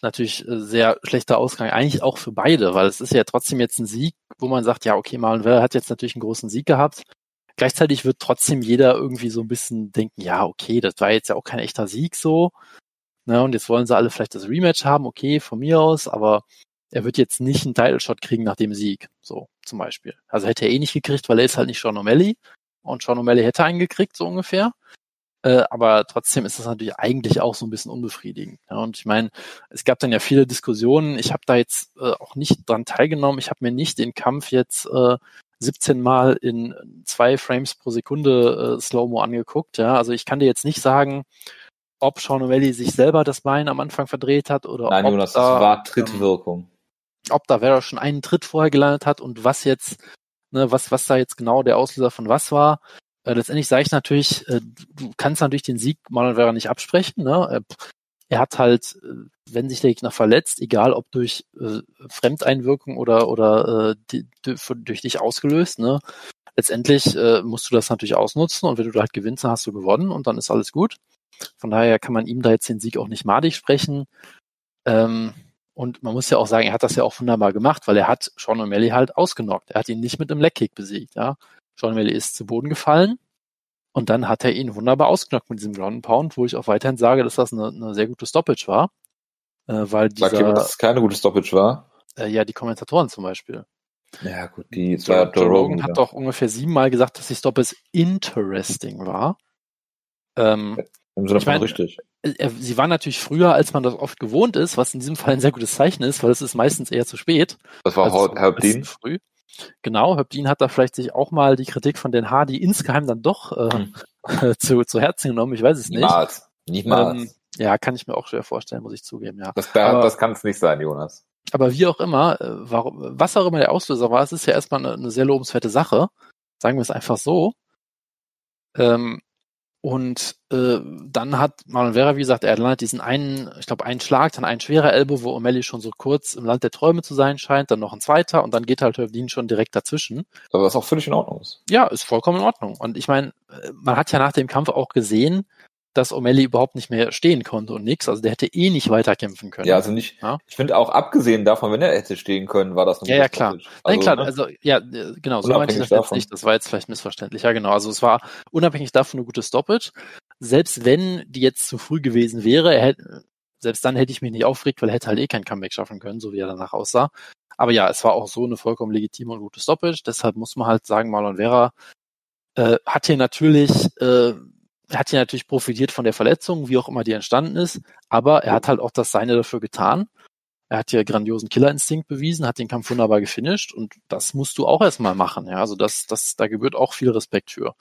S2: natürlich äh, sehr schlechter Ausgang, eigentlich auch für beide, weil es ist ja trotzdem jetzt ein Sieg, wo man sagt, ja, okay, Vera hat jetzt natürlich einen großen Sieg gehabt. Gleichzeitig wird trotzdem jeder irgendwie so ein bisschen denken, ja, okay, das war jetzt ja auch kein echter Sieg so. Ne, und jetzt wollen sie alle vielleicht das Rematch haben, okay, von mir aus, aber er wird jetzt nicht einen Title Shot kriegen nach dem Sieg, so zum Beispiel. Also hätte er eh nicht gekriegt, weil er ist halt nicht Sean O'Malley und Sean O'Malley hätte einen gekriegt, so ungefähr. Äh, aber trotzdem ist das natürlich eigentlich auch so ein bisschen unbefriedigend. Ja, und ich meine, es gab dann ja viele Diskussionen. Ich habe da jetzt äh, auch nicht dran teilgenommen. Ich habe mir nicht den Kampf jetzt äh, 17 Mal in zwei Frames pro Sekunde äh, Slow-Mo angeguckt. Ja, also ich kann dir jetzt nicht sagen, ob Sean O'Malley sich selber das Bein am Anfang verdreht hat oder
S1: Nein,
S2: ob
S1: Jonas, das
S2: da,
S1: war
S2: ähm,
S1: Trittwirkung.
S2: ob da Vera schon einen Tritt vorher gelandet hat und was jetzt, ne, was, was da jetzt genau der Auslöser von was war. Äh, letztendlich sage ich natürlich, äh, du kannst natürlich den Sieg Marlon Vera nicht absprechen. Ne? Äh, er hat halt, äh, wenn sich der Gegner verletzt, egal ob durch äh, Fremdeinwirkung oder oder äh, durch dich ausgelöst, ne? Letztendlich äh, musst du das natürlich ausnutzen und wenn du da halt gewinnst, dann hast du gewonnen und dann ist alles gut. Von daher kann man ihm da jetzt den Sieg auch nicht madig sprechen. Ähm, und man muss ja auch sagen, er hat das ja auch wunderbar gemacht, weil er hat Sean O'Malley halt ausgenockt. Er hat ihn nicht mit einem Leckkick besiegt. Ja? Sean O'Malley ist zu Boden gefallen und dann hat er ihn wunderbar ausgenockt mit diesem Ground and Pound, wo ich auch weiterhin sage, dass das eine, eine sehr gute Stoppage war. Äh, weil
S1: Sagt jemand, dass
S2: dieser,
S1: es keine gute Stoppage war?
S2: äh, ja, die Kommentatoren zum Beispiel.
S1: Ja, gut, die
S2: Joe,
S1: war
S2: Joe Rogan hat doch ungefähr siebenmal gesagt, dass die Stoppage interesting war. Ähm,
S1: Im Sinne
S2: ich
S1: von richtig.
S2: äh, sie war natürlich früher, als man das oft gewohnt ist, was in diesem Fall ein sehr gutes Zeichen ist, weil es ist meistens eher zu spät.
S1: Das war Herb Dean.
S2: früh. Genau, Dean hat da vielleicht sich auch mal die Kritik von Den Hardy insgeheim dann doch äh,
S1: Hm.
S2: zu, zu Herzen genommen. Ich weiß es nicht.
S1: Niemals. Niemals.
S2: Ähm, ja, kann ich mir auch schwer vorstellen, muss ich zugeben, ja.
S1: das da, das kann es nicht sein, Jonas.
S2: Aber wie auch immer, äh, warum, was auch immer der Auslöser war, es ist ja erstmal eine, eine sehr lobenswerte Sache. Sagen wir es einfach so. Ähm, und äh, dann hat Marlon Vera, wie gesagt, er landet diesen einen, ich glaube, einen Schlag, dann ein schwerer Elbow, wo O'Malley schon so kurz im Land der Träume zu sein scheint, dann noch ein zweiter und dann geht halt Dean schon direkt dazwischen.
S1: Aber was auch völlig in Ordnung ist.
S2: Ja, ist vollkommen in Ordnung. Und ich meine, äh, man hat ja nach dem Kampf auch gesehen, dass O'Malley überhaupt nicht mehr stehen konnte und nix. Also der hätte eh nicht weiterkämpfen können.
S1: Ja, also nicht,
S2: Ja.
S1: ich finde auch abgesehen davon, wenn er hätte stehen können, war das eine
S2: Ja, ja, klar.
S1: Stoppage.
S2: Nein,
S1: Also,
S2: klar,
S1: ne?
S2: also ja, genau, so meinte ich das jetzt
S1: davon.
S2: nicht. Das war jetzt vielleicht missverständlich. Ja, genau. Also es war unabhängig davon eine gute Stoppage. Selbst wenn die jetzt zu früh gewesen wäre, er hätte, selbst dann hätte ich mich nicht aufgeregt, weil er hätte halt eh kein Comeback schaffen können, so wie er danach aussah. Aber ja, es war auch so eine vollkommen legitime und gute Stoppage. Deshalb muss man halt sagen, Marlon Vera äh, hat hier natürlich, äh, hat hier natürlich profitiert von der Verletzung, wie auch immer die entstanden ist. Aber er hat halt auch das Seine dafür getan. Er hat hier grandiosen Killerinstinkt bewiesen, hat den Kampf wunderbar gefinisht und das musst du auch erstmal machen. Ja, also das, das, da gebührt auch viel Respekt für.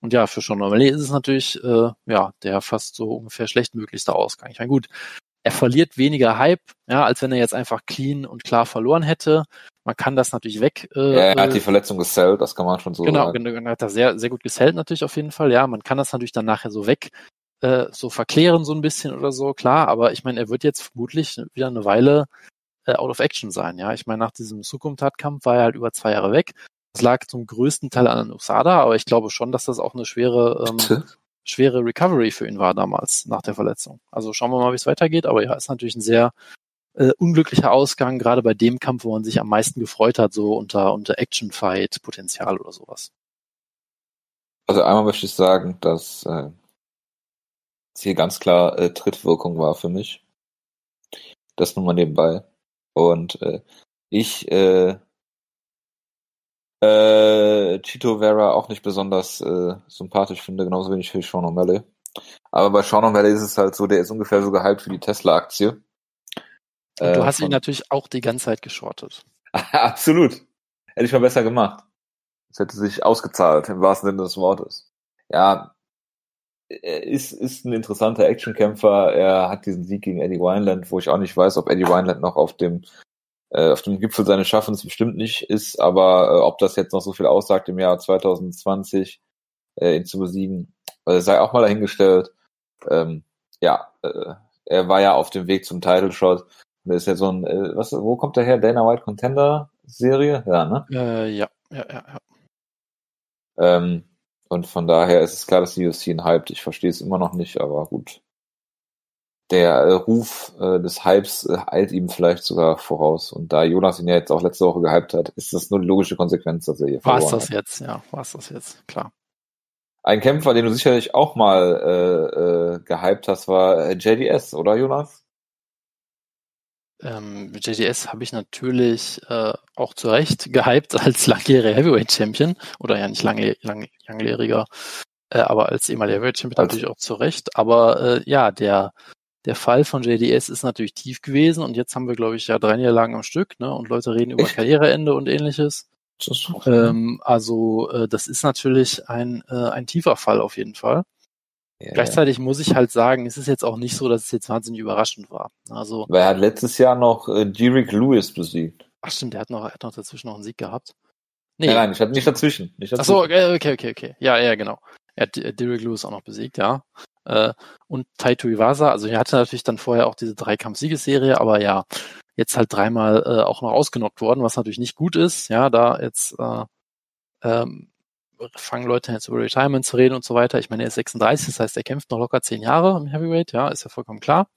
S2: Und ja, für Sean O'Malley ist es natürlich, äh, ja, der fast so ungefähr schlechtmöglichste Ausgang. Ich meine, gut, er verliert weniger Hype, ja, als wenn er jetzt einfach clean und klar verloren hätte. Man kann das natürlich weg. Äh,
S1: ja, er hat
S2: äh,
S1: die Verletzung gesellt, das kann man schon so
S2: Genau,
S1: sagen.
S2: genau, hat er sehr, sehr gut gesellt natürlich auf jeden Fall. Ja, man kann das natürlich dann nachher so weg, äh, so verklären so ein bisschen oder so, klar. Aber ich meine, er wird jetzt vermutlich wieder eine Weile äh, out of action sein. Ja, ich meine, nach diesem Sukumtat-Kampf war er halt über zwei Jahre weg. Das lag zum größten Teil an USADA, aber ich glaube schon, dass das auch eine schwere, ähm,
S1: Bitte?
S2: schwere Recovery für ihn war damals nach der Verletzung. Also schauen wir mal, wie es weitergeht. Aber ja, ist natürlich ein sehr äh, unglücklicher Ausgang, gerade bei dem Kampf, wo man sich am meisten gefreut hat, so unter, unter Action-Fight-Potenzial oder sowas.
S1: Also einmal möchte ich sagen, dass äh, hier ganz klar äh, Trittwirkung war für mich. Das nur mal nebenbei. Und äh, ich äh, äh, Chito Vera auch nicht besonders äh, sympathisch finde, genauso wenig wie Sean O'Malley. Aber bei Sean O'Malley ist es halt so, der ist ungefähr so gehypt für die Tesla-Aktie.
S2: Und du
S1: Äh,
S2: hast ihn natürlich auch die ganze Zeit geschortet.
S1: Absolut. Hätte ich mal besser gemacht. Es hätte sich ausgezahlt, im wahrsten Sinne des Wortes. ja, er ist, ist ein interessanter Actionkämpfer. Er hat diesen Sieg gegen Eddie Wineland, wo ich auch nicht weiß, ob Eddie Wineland noch auf dem äh, auf dem Gipfel seines Schaffens bestimmt nicht ist, aber äh, ob das jetzt noch so viel aussagt im Jahr 2020, äh, ihn zu besiegen, äh, sei auch mal dahingestellt. Ähm, ja, äh, er war ja auf dem Weg zum Title Shot. Und ist ja so ein, äh, was, wo kommt der her? Dana White Contender Serie? Ja, ne?
S2: Äh, ja, ja, ja, ja.
S1: Ähm, und von daher ist es klar, dass die UFC ihn hypt. Ich verstehe es immer noch nicht, aber gut. Der äh, Ruf äh, des Hypes äh, eilt ihm vielleicht sogar voraus. Und da Jonas ihn ja jetzt auch letzte Woche gehypt hat, ist das nur die logische Konsequenz, dass er hier
S2: War es
S1: verloren
S2: das
S1: hat.
S2: jetzt, ja, war es das jetzt, klar.
S1: Ein Kämpfer, den du sicherlich auch mal äh, äh, gehypt hast, war äh, JDS, oder Jonas?
S2: Ähm, JDS habe ich natürlich äh, auch zu Recht gehypt als langjähriger Heavyweight Champion oder ja nicht lange, lang, langjähriger, äh, aber als ehemaliger Heavyweight Champion
S1: Als-
S2: natürlich auch zu Recht. Aber äh, ja, der der Fall von JDS ist natürlich tief gewesen und jetzt haben wir, glaube ich, ja drei Niederlagen am Stück, ne? Und Leute reden über
S1: Echt?
S2: Karriereende und ähnliches.
S1: Das,
S2: Ähm, also äh, das ist natürlich ein, äh, ein tiefer Fall auf jeden Fall.
S1: Ja,
S2: Gleichzeitig muss ich halt sagen, es ist jetzt auch nicht so, dass es jetzt wahnsinnig überraschend war. Also,
S1: Weil er hat letztes Jahr noch äh, Derek Lewis besiegt.
S2: ach stimmt, der hat noch, er hat noch dazwischen noch einen Sieg gehabt. Nee,
S1: Nein, nein, ich hatte nicht dazwischen. Nicht
S2: ach
S1: dazwischen.
S2: so, okay, okay, okay, okay. Ja, ja, genau. Er hat äh, Derek Lewis auch noch besiegt, ja. Äh, und Taito Iwasa, also er hatte natürlich dann vorher auch diese Dreikampf-Siegesserie, aber ja, jetzt halt dreimal äh, auch noch ausgenockt worden, was natürlich nicht gut ist. Ja, da jetzt äh, ähm, fangen Leute jetzt über Retirement zu reden und so weiter. Ich meine, er ist 36, das heißt, er kämpft noch locker zehn Jahre im Heavyweight, ja, ist ja vollkommen klar.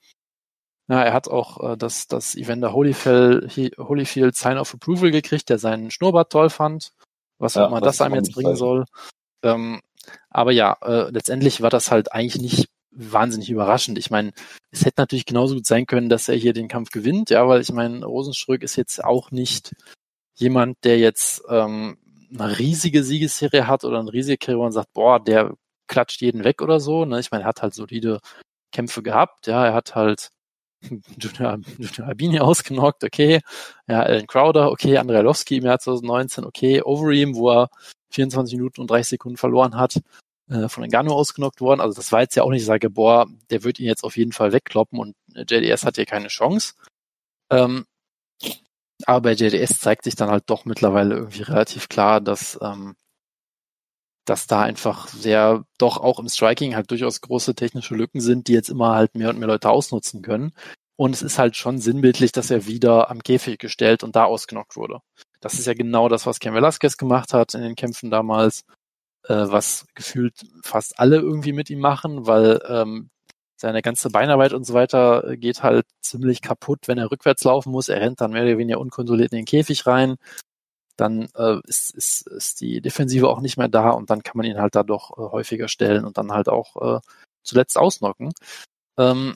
S2: Ja, er hat auch äh, das, das Evander Holyfield, Holyfield Sign of Approval gekriegt, der seinen Schnurrbart toll fand, was
S1: Ja,
S2: auch immer
S1: das
S2: einem jetzt bringen
S1: Zeichen.
S2: soll. Ähm, aber ja, äh, letztendlich war das halt eigentlich nicht wahnsinnig überraschend. Ich meine, es hätte natürlich genauso gut sein können, dass er hier den Kampf gewinnt, ja, weil ich meine, Rosenstrück ist jetzt auch nicht jemand, der jetzt ähm, eine riesige Siegesserie hat oder eine riesige Karriere und sagt, boah, der klatscht jeden weg oder so. Ne? Ich meine, er hat halt solide Kämpfe gehabt, ja, er hat halt Junior, Albini ausgenockt, okay. Ja, Alan Crowder, okay, Andrei Arlovski im Jahr 2019, okay, Overeem, wo er 24 Minuten und 30 Sekunden verloren hat, äh, von Ngannou ausgenockt worden. Also das war jetzt ja auch nicht, ich sage, boah, der wird ihn jetzt auf jeden Fall wegkloppen und äh, JDS hat hier keine Chance. Ähm, aber bei JDS zeigt sich dann halt doch mittlerweile irgendwie relativ klar, dass, ähm, dass da einfach sehr, doch auch im Striking halt durchaus große technische Lücken sind, die jetzt immer halt mehr und mehr Leute ausnutzen können. Und es ist halt schon sinnbildlich, dass er wieder am Käfig gestellt und da ausgenockt wurde. Das ist ja genau das, was Ken Velasquez gemacht hat in den Kämpfen damals, äh, was gefühlt fast alle irgendwie mit ihm machen, weil ähm, seine ganze Beinarbeit und so weiter äh, geht halt ziemlich kaputt, wenn er rückwärts laufen muss. Er rennt dann mehr oder weniger unkontrolliert in den Käfig rein. Dann äh, ist, ist, ist die Defensive auch nicht mehr da und dann kann man ihn halt da doch äh, häufiger stellen und dann halt auch äh, zuletzt ausnocken. Ähm,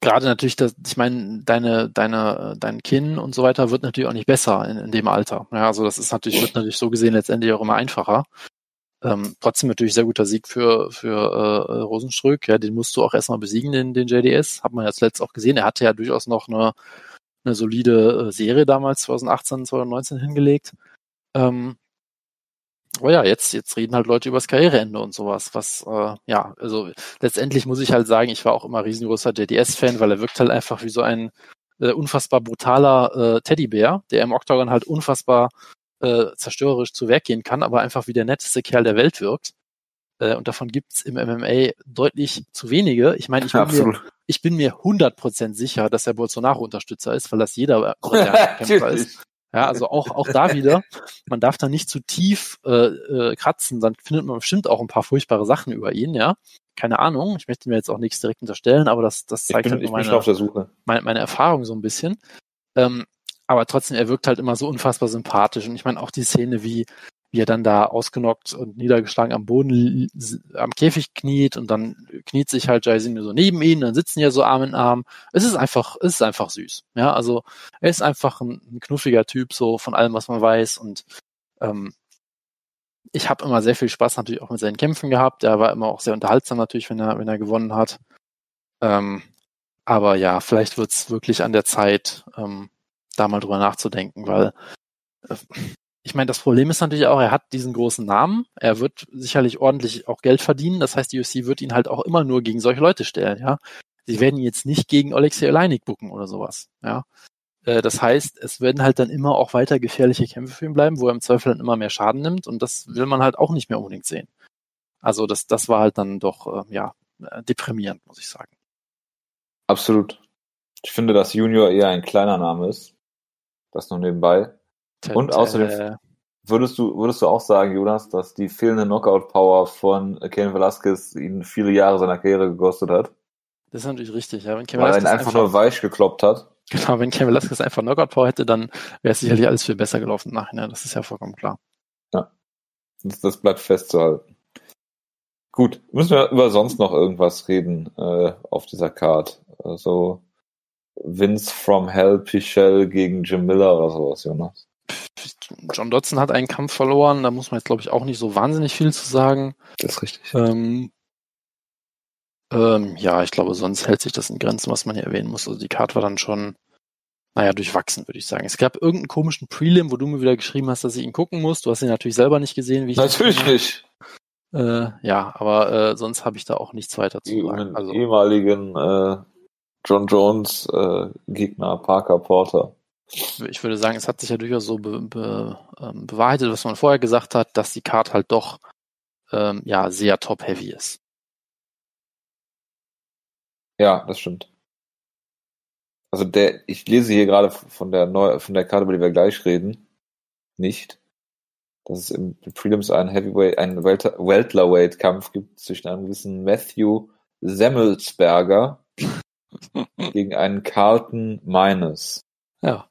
S2: Gerade natürlich, dass, ich meine, deine, deine, dein Kinn und so weiter wird natürlich auch nicht besser in, in dem Alter. Ja, also das ist natürlich, wird natürlich so gesehen letztendlich auch immer einfacher. Ähm, trotzdem natürlich sehr guter Sieg für, für äh, Rosenstrück. Ja, den musst du auch erstmal besiegen, den, den JDS. Hat man ja zuletzt auch gesehen. Er hatte ja durchaus noch eine, eine solide äh, Serie damals 2018, 2019 hingelegt. Ähm, aber ja, jetzt, jetzt reden halt Leute über das Karriereende und sowas, was, äh, ja, also letztendlich muss ich halt sagen, ich war auch immer riesengroßer JDS-Fan, weil er wirkt halt einfach wie so ein äh, unfassbar brutaler äh, Teddybär, der im Octagon halt unfassbar äh, zerstörerisch zu Werk gehen kann, aber einfach wie der netteste Kerl der Welt wirkt. Äh, und davon gibt's im MMA deutlich zu wenige. Ich meine, ich bin mir ich bin mir 100% sicher, dass er Bolsonaro-Unterstützer ist, weil das jeder Kämpfer ist. Ja, also auch, auch da wieder, man darf da nicht zu tief äh, äh, kratzen, dann findet man bestimmt auch ein paar furchtbare Sachen über ihn, ja. Keine Ahnung, ich möchte mir jetzt auch nichts direkt unterstellen, aber das, das zeigt
S1: bin,
S2: halt meine, meine, meine Erfahrung so ein bisschen. Ähm, aber trotzdem, er wirkt halt immer so unfassbar sympathisch. Und ich meine auch die Szene, wie, wie er dann da ausgenockt und niedergeschlagen am Boden am Käfig kniet und dann kniet sich halt Jairzinho so neben ihn, dann sitzen ja so Arm in Arm. Es ist einfach, es ist einfach süß. Ja, also er ist einfach ein, ein knuffiger Typ, so von allem, was man weiß. Und ähm, ich habe immer sehr viel Spaß natürlich auch mit seinen Kämpfen gehabt. Er war immer auch sehr unterhaltsam natürlich, wenn er, wenn er gewonnen hat. Ähm, aber ja, vielleicht wird's wirklich an der Zeit, ähm, da mal drüber nachzudenken, weil äh, ich meine, das Problem ist natürlich auch, er hat diesen großen Namen, er wird sicherlich ordentlich auch Geld verdienen, das heißt, die UFC wird ihn halt auch immer nur gegen solche Leute stellen, ja. Sie werden ihn jetzt nicht gegen Alexei Oleinik bucken oder sowas, ja. Äh, das heißt, es werden halt dann immer auch weiter gefährliche Kämpfe für ihn bleiben, wo er im Zweifel dann immer mehr Schaden nimmt und das will man halt auch nicht mehr unbedingt sehen. Also das, das war halt dann doch, äh, ja, äh, deprimierend, muss ich sagen.
S1: Absolut. Ich finde, dass Junior eher ein kleiner Name ist. Das noch nebenbei. Und außerdem würdest du, würdest du auch sagen, Jonas, dass die fehlende Knockout-Power von Ken Velasquez ihn viele Jahre seiner Karriere gekostet hat?
S2: Das ist natürlich richtig, ja. Wenn
S1: Ken Weil er ihn einfach, einfach, nur weich gekloppt hat.
S2: Genau, wenn Ken Velasquez einfach Knockout-Power hätte, dann wäre es sicherlich alles viel besser gelaufen nachher. Das ist ja vollkommen klar.
S1: Ja. Das, das bleibt festzuhalten. Gut, müssen wir über sonst noch irgendwas reden äh, auf dieser Card? Also Vince from Hell Pichel gegen Jim Miller oder sowas, Jonas.
S2: John Dodson hat einen Kampf verloren, da muss man jetzt glaube ich auch nicht so wahnsinnig viel zu sagen.
S1: Das ist richtig.
S2: Ähm, ähm, ja, ich glaube, sonst hält sich das in Grenzen, was man hier erwähnen muss. Also die Card war dann schon, naja, durchwachsen, würde ich sagen. Es gab irgendeinen komischen Prelim, wo du mir wieder geschrieben hast, dass ich ihn gucken muss. Du hast ihn natürlich selber nicht gesehen, wie ich.
S1: Natürlich nicht.
S2: Äh, ja, aber äh, sonst habe ich da auch nichts weiter zu sagen.
S1: Also, ehemaligen äh, John Jones äh, Gegner Parker Porter.
S2: Ich würde sagen, es hat sich ja durchaus so be, be, ähm, bewahrheitet, was man vorher gesagt hat, dass die Card halt doch ähm, ja sehr top-heavy ist.
S1: Ja, das stimmt. Also der, ich lese hier gerade von der Neu von der Karte, über die wir gleich reden, nicht, dass es im Prelims einen Heavyweight, einen Welterweight-Kampf gibt zwischen einem gewissen Matthew Semmelsberger gegen einen Carlton Minus.
S2: Ja.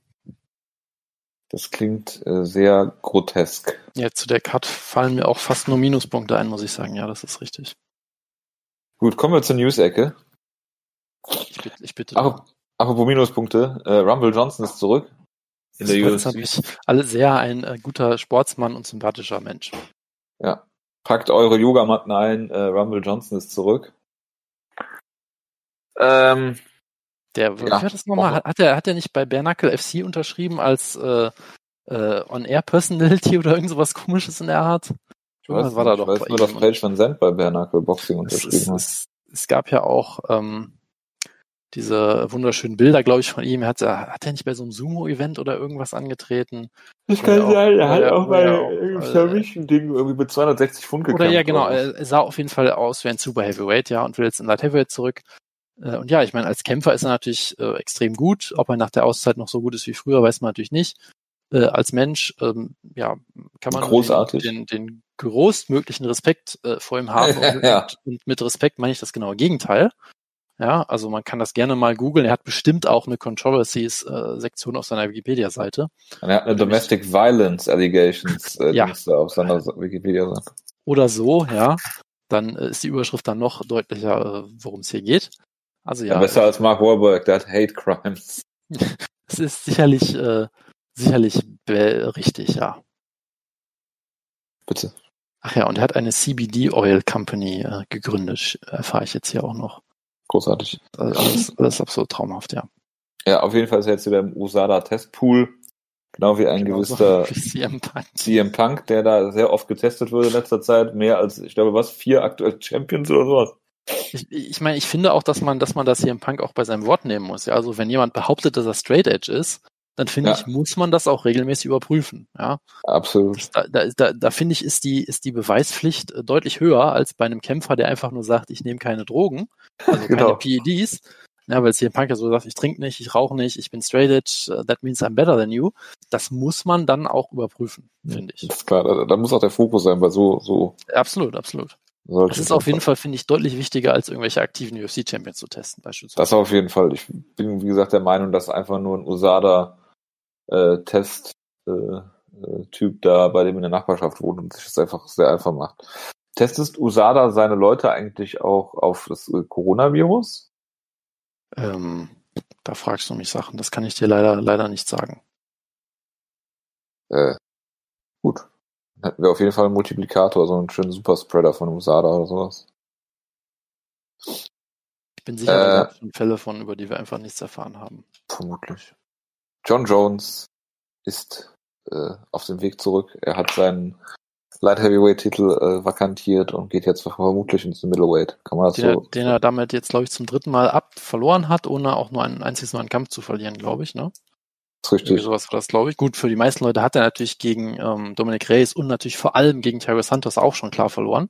S1: Das klingt äh, sehr grotesk.
S2: Ja, zu der Cut fallen mir auch fast nur Minuspunkte ein, muss ich sagen. Ja, das ist richtig.
S1: Gut, kommen wir zur News-Ecke.
S2: Ich bitte, ich bitte.
S1: Ap apropos Minuspunkte, äh, Rumble Johnson ist zurück
S2: in der UFC. Alle sehr ein äh, guter Sportsmann und sympathischer Mensch.
S1: Ja. Packt eure Yogamatten ein, äh, Rumble Johnson ist zurück.
S2: Ähm, der, wie ja, war das nochmal? Hat er, hat er nicht bei Bernacle FC unterschrieben als äh, äh, On-Air-Personality oder irgend sowas komisches in der Art?
S1: Ich weiß, war da doch weiß nur, dass Page Van Zandt bei Bernacle Boxing unterschrieben hat.
S2: Es, es, gab ja auch ähm, diese wunderschönen Bilder, glaube ich, von ihm. Hat er, hat er nicht bei so einem Sumo-Event oder irgendwas angetreten?
S1: Das kann sein, er hat auch bei irgendeinem Submission-Ding irgendwie mit 260 Pfund gekämpft.
S2: Oder ja, genau, er sah auf jeden Fall aus wie ein Super Heavyweight, ja, und will jetzt in Light Heavyweight zurück. Äh, und ja, ich meine, als Kämpfer ist er natürlich äh, extrem gut. Ob er nach der Auszeit noch so gut ist wie früher, weiß man natürlich nicht. Äh, als Mensch, ähm, ja, kann man
S1: Großartig.
S2: Den, den, größtmöglichen Respekt äh, vor ihm haben.
S1: ja.
S2: und, und, mit Respekt meine ich das genaue Gegenteil. Ja, also man kann das gerne mal googeln. Er hat bestimmt auch eine Controversies-Sektion äh, auf seiner Wikipedia-Seite.
S1: Er hat eine Domestic Violence Allegations äh,
S2: ja.
S1: auf seiner Wikipedia-Seite.
S2: Oder so, ja. Dann ist die Überschrift dann noch deutlicher, worum es hier geht. Also ja. ja
S1: besser als Mark Wahlberg, der hat Hate Crimes.
S2: Es ist sicherlich, äh, sicherlich richtig, ja.
S1: Bitte.
S2: Ach ja, und er hat eine CBD Oil Company äh, gegründet, erfahre ich jetzt hier auch noch.
S1: Großartig.
S2: Also alles, alles absolut traumhaft, ja.
S1: Ja, auf jeden Fall ist er jetzt wieder im USADA Testpool. Genau wie ein genau gewisser
S2: so CM, Punk.
S1: CM Punk, der da sehr oft getestet wurde in letzter Zeit. Mehr als, ich glaube, was, vier aktuelle Champions oder sowas.
S2: Ich, ich meine, ich finde auch, dass man, dass man das hier im Punk auch bei seinem Wort nehmen muss. Ja, also wenn jemand behauptet, dass er Straight Edge ist, dann finde ja. ich, muss man das auch regelmäßig überprüfen. Ja,
S1: absolut.
S2: Da, da, da, da finde ich, ist die, ist die Beweispflicht äh, deutlich höher als bei einem Kämpfer, der einfach nur sagt, ich nehme keine Drogen, also genau. keine PEDs. Ja, weil es hier im Punk ja so sagt, ich trinke nicht, ich rauche nicht, ich bin straight edge, uh, that means I'm better than you. Das muss man dann auch überprüfen, finde ich.
S1: Das ist klar, da, da, muss auch der Fokus sein, weil so, so.
S2: Absolut, absolut. Das ist auf jeden Fall, finde ich, deutlich wichtiger, als irgendwelche aktiven UFC-Champions zu testen, beispielsweise.
S1: Das auf jeden Fall. Ich bin, wie gesagt, der Meinung, dass einfach nur ein USADA-Test äh, äh, Typ da bei dem in der Nachbarschaft wohnt und sich das einfach sehr einfach macht. Testest USADA seine Leute eigentlich auch auf das äh, Coronavirus?
S2: Ähm, da fragst du mich Sachen. Das kann ich dir leider, leider nicht sagen.
S1: Äh, gut hätten wir auf jeden Fall einen Multiplikator, so einen schönen Superspreader von USADA oder sowas.
S2: Ich bin sicher, äh, es Fälle von, über die wir einfach nichts erfahren haben.
S1: Vermutlich. John Jones ist äh, auf dem Weg zurück. Er hat seinen Light Heavyweight Titel äh, vakantiert und geht jetzt vermutlich ins Middleweight. Kann man das
S2: den,
S1: so?
S2: Er, den er damit jetzt, glaube ich, zum dritten Mal ab verloren hat, ohne auch nur einen einziges Mal einen Kampf zu verlieren, glaube ich, ne?
S1: Richtig. Irgendwie
S2: sowas war das, glaube ich. Gut, für die meisten Leute hat er natürlich gegen ähm, Dominic Reyes und natürlich vor allem gegen Thiago Santos auch schon klar verloren.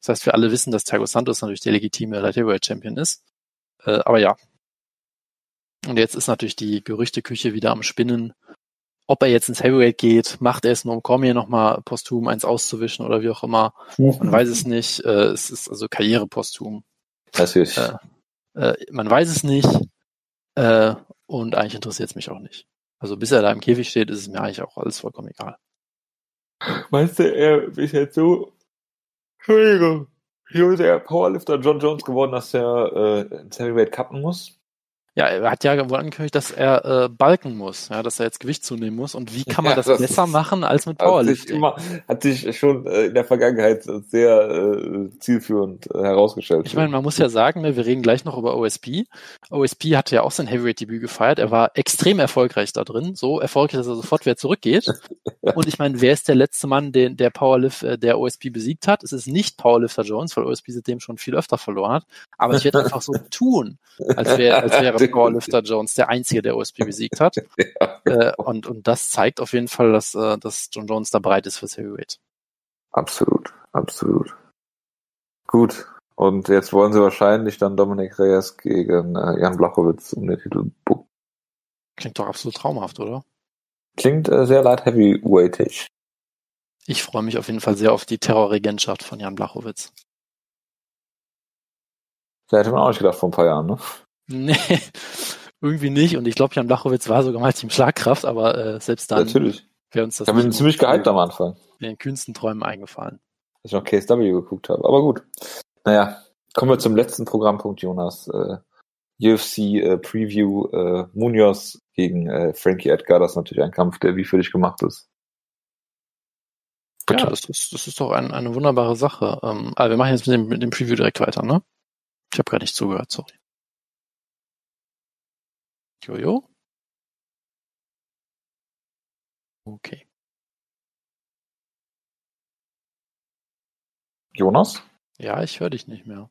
S2: Das heißt, wir alle wissen, dass Thiago Santos natürlich der legitime Light Heavyweight Champion ist. Äh, aber ja. Und jetzt ist natürlich die Gerüchteküche wieder am Spinnen ob er jetzt ins Heavyweight geht, macht er es nur, um Cormier nochmal posthum eins auszuwischen oder wie auch immer. Man weiß es nicht. Äh, es ist also Karriere posthum.
S1: Natürlich.
S2: Äh, äh, man weiß es nicht. Äh, und eigentlich interessiert es mich auch nicht. Also bis er da im Käfig steht, ist es mir eigentlich auch alles vollkommen egal.
S1: Meinst du, er ist jetzt so, Entschuldigung, hier ist der Powerlifter John Jones geworden, dass er äh, ins Heavyweight cutten muss?
S2: Ja, er hat ja wohl angekündigt, dass er äh, balken muss, ja, dass er jetzt Gewicht zunehmen muss. Und wie kann man ja, das, das, besser machen als mit Powerlifting?
S1: Hat sich, immer, hat sich schon äh, in der Vergangenheit sehr äh, zielführend äh, herausgestellt.
S2: Ich meine, man muss ja sagen, ne, wir reden gleich noch über OSP. OSP hatte ja auch sein Heavyweight-Debüt gefeiert. Er war extrem erfolgreich da drin, so erfolgreich, dass er sofort wieder zurückgeht. Und ich meine, wer ist der letzte Mann, den der Powerlift, äh, der OSP besiegt hat? Es ist nicht Powerlifter Jones, weil OSP seitdem schon viel öfter verloren hat. Aber ich werde einfach so tun, als wäre als wäre Powerlifter Jones der einzige, der OSP besiegt hat. ja, genau. äh, und, und das zeigt auf jeden Fall, dass, äh, dass John Jones da bereit ist fürs Heavyweight.
S1: Absolut, absolut. Gut. Und jetzt wollen sie wahrscheinlich dann Dominik Reyes gegen äh, Jan Blachowitz um den Titel buchen.
S2: Klingt doch absolut traumhaft, oder?
S1: Klingt äh, sehr light heavyweightig.
S2: Ich freue mich auf jeden Fall sehr auf die Terrorregentschaft von Jan Blachowitz.
S1: Das hätte man auch nicht gedacht vor ein paar Jahren, ne?
S2: Nee, irgendwie nicht. Und ich glaube, Jan Blachowitz war sogar mal Team Schlagkraft, aber äh, selbst dann
S1: Natürlich.
S2: wäre uns das.
S1: Habe ihn ziemlich gehypt am Anfang.
S2: In den kühnsten Träumen eingefallen.
S1: Dass ich noch KSW geguckt habe. Aber gut. Naja, kommen wir zum letzten Programmpunkt, Jonas. Äh, UFC äh, Preview äh, Munoz gegen äh, Frankie Edgar. Das ist natürlich ein Kampf, der wie für dich gemacht ist.
S2: Bitte. Ja, das ist, das ist doch ein, eine wunderbare Sache. Ähm, aber wir machen jetzt mit dem, mit dem Preview direkt weiter, ne? Ich habe gar nicht zugehört, sorry. Jojo? Okay.
S1: Jonas?
S2: Ja, ich höre dich nicht mehr.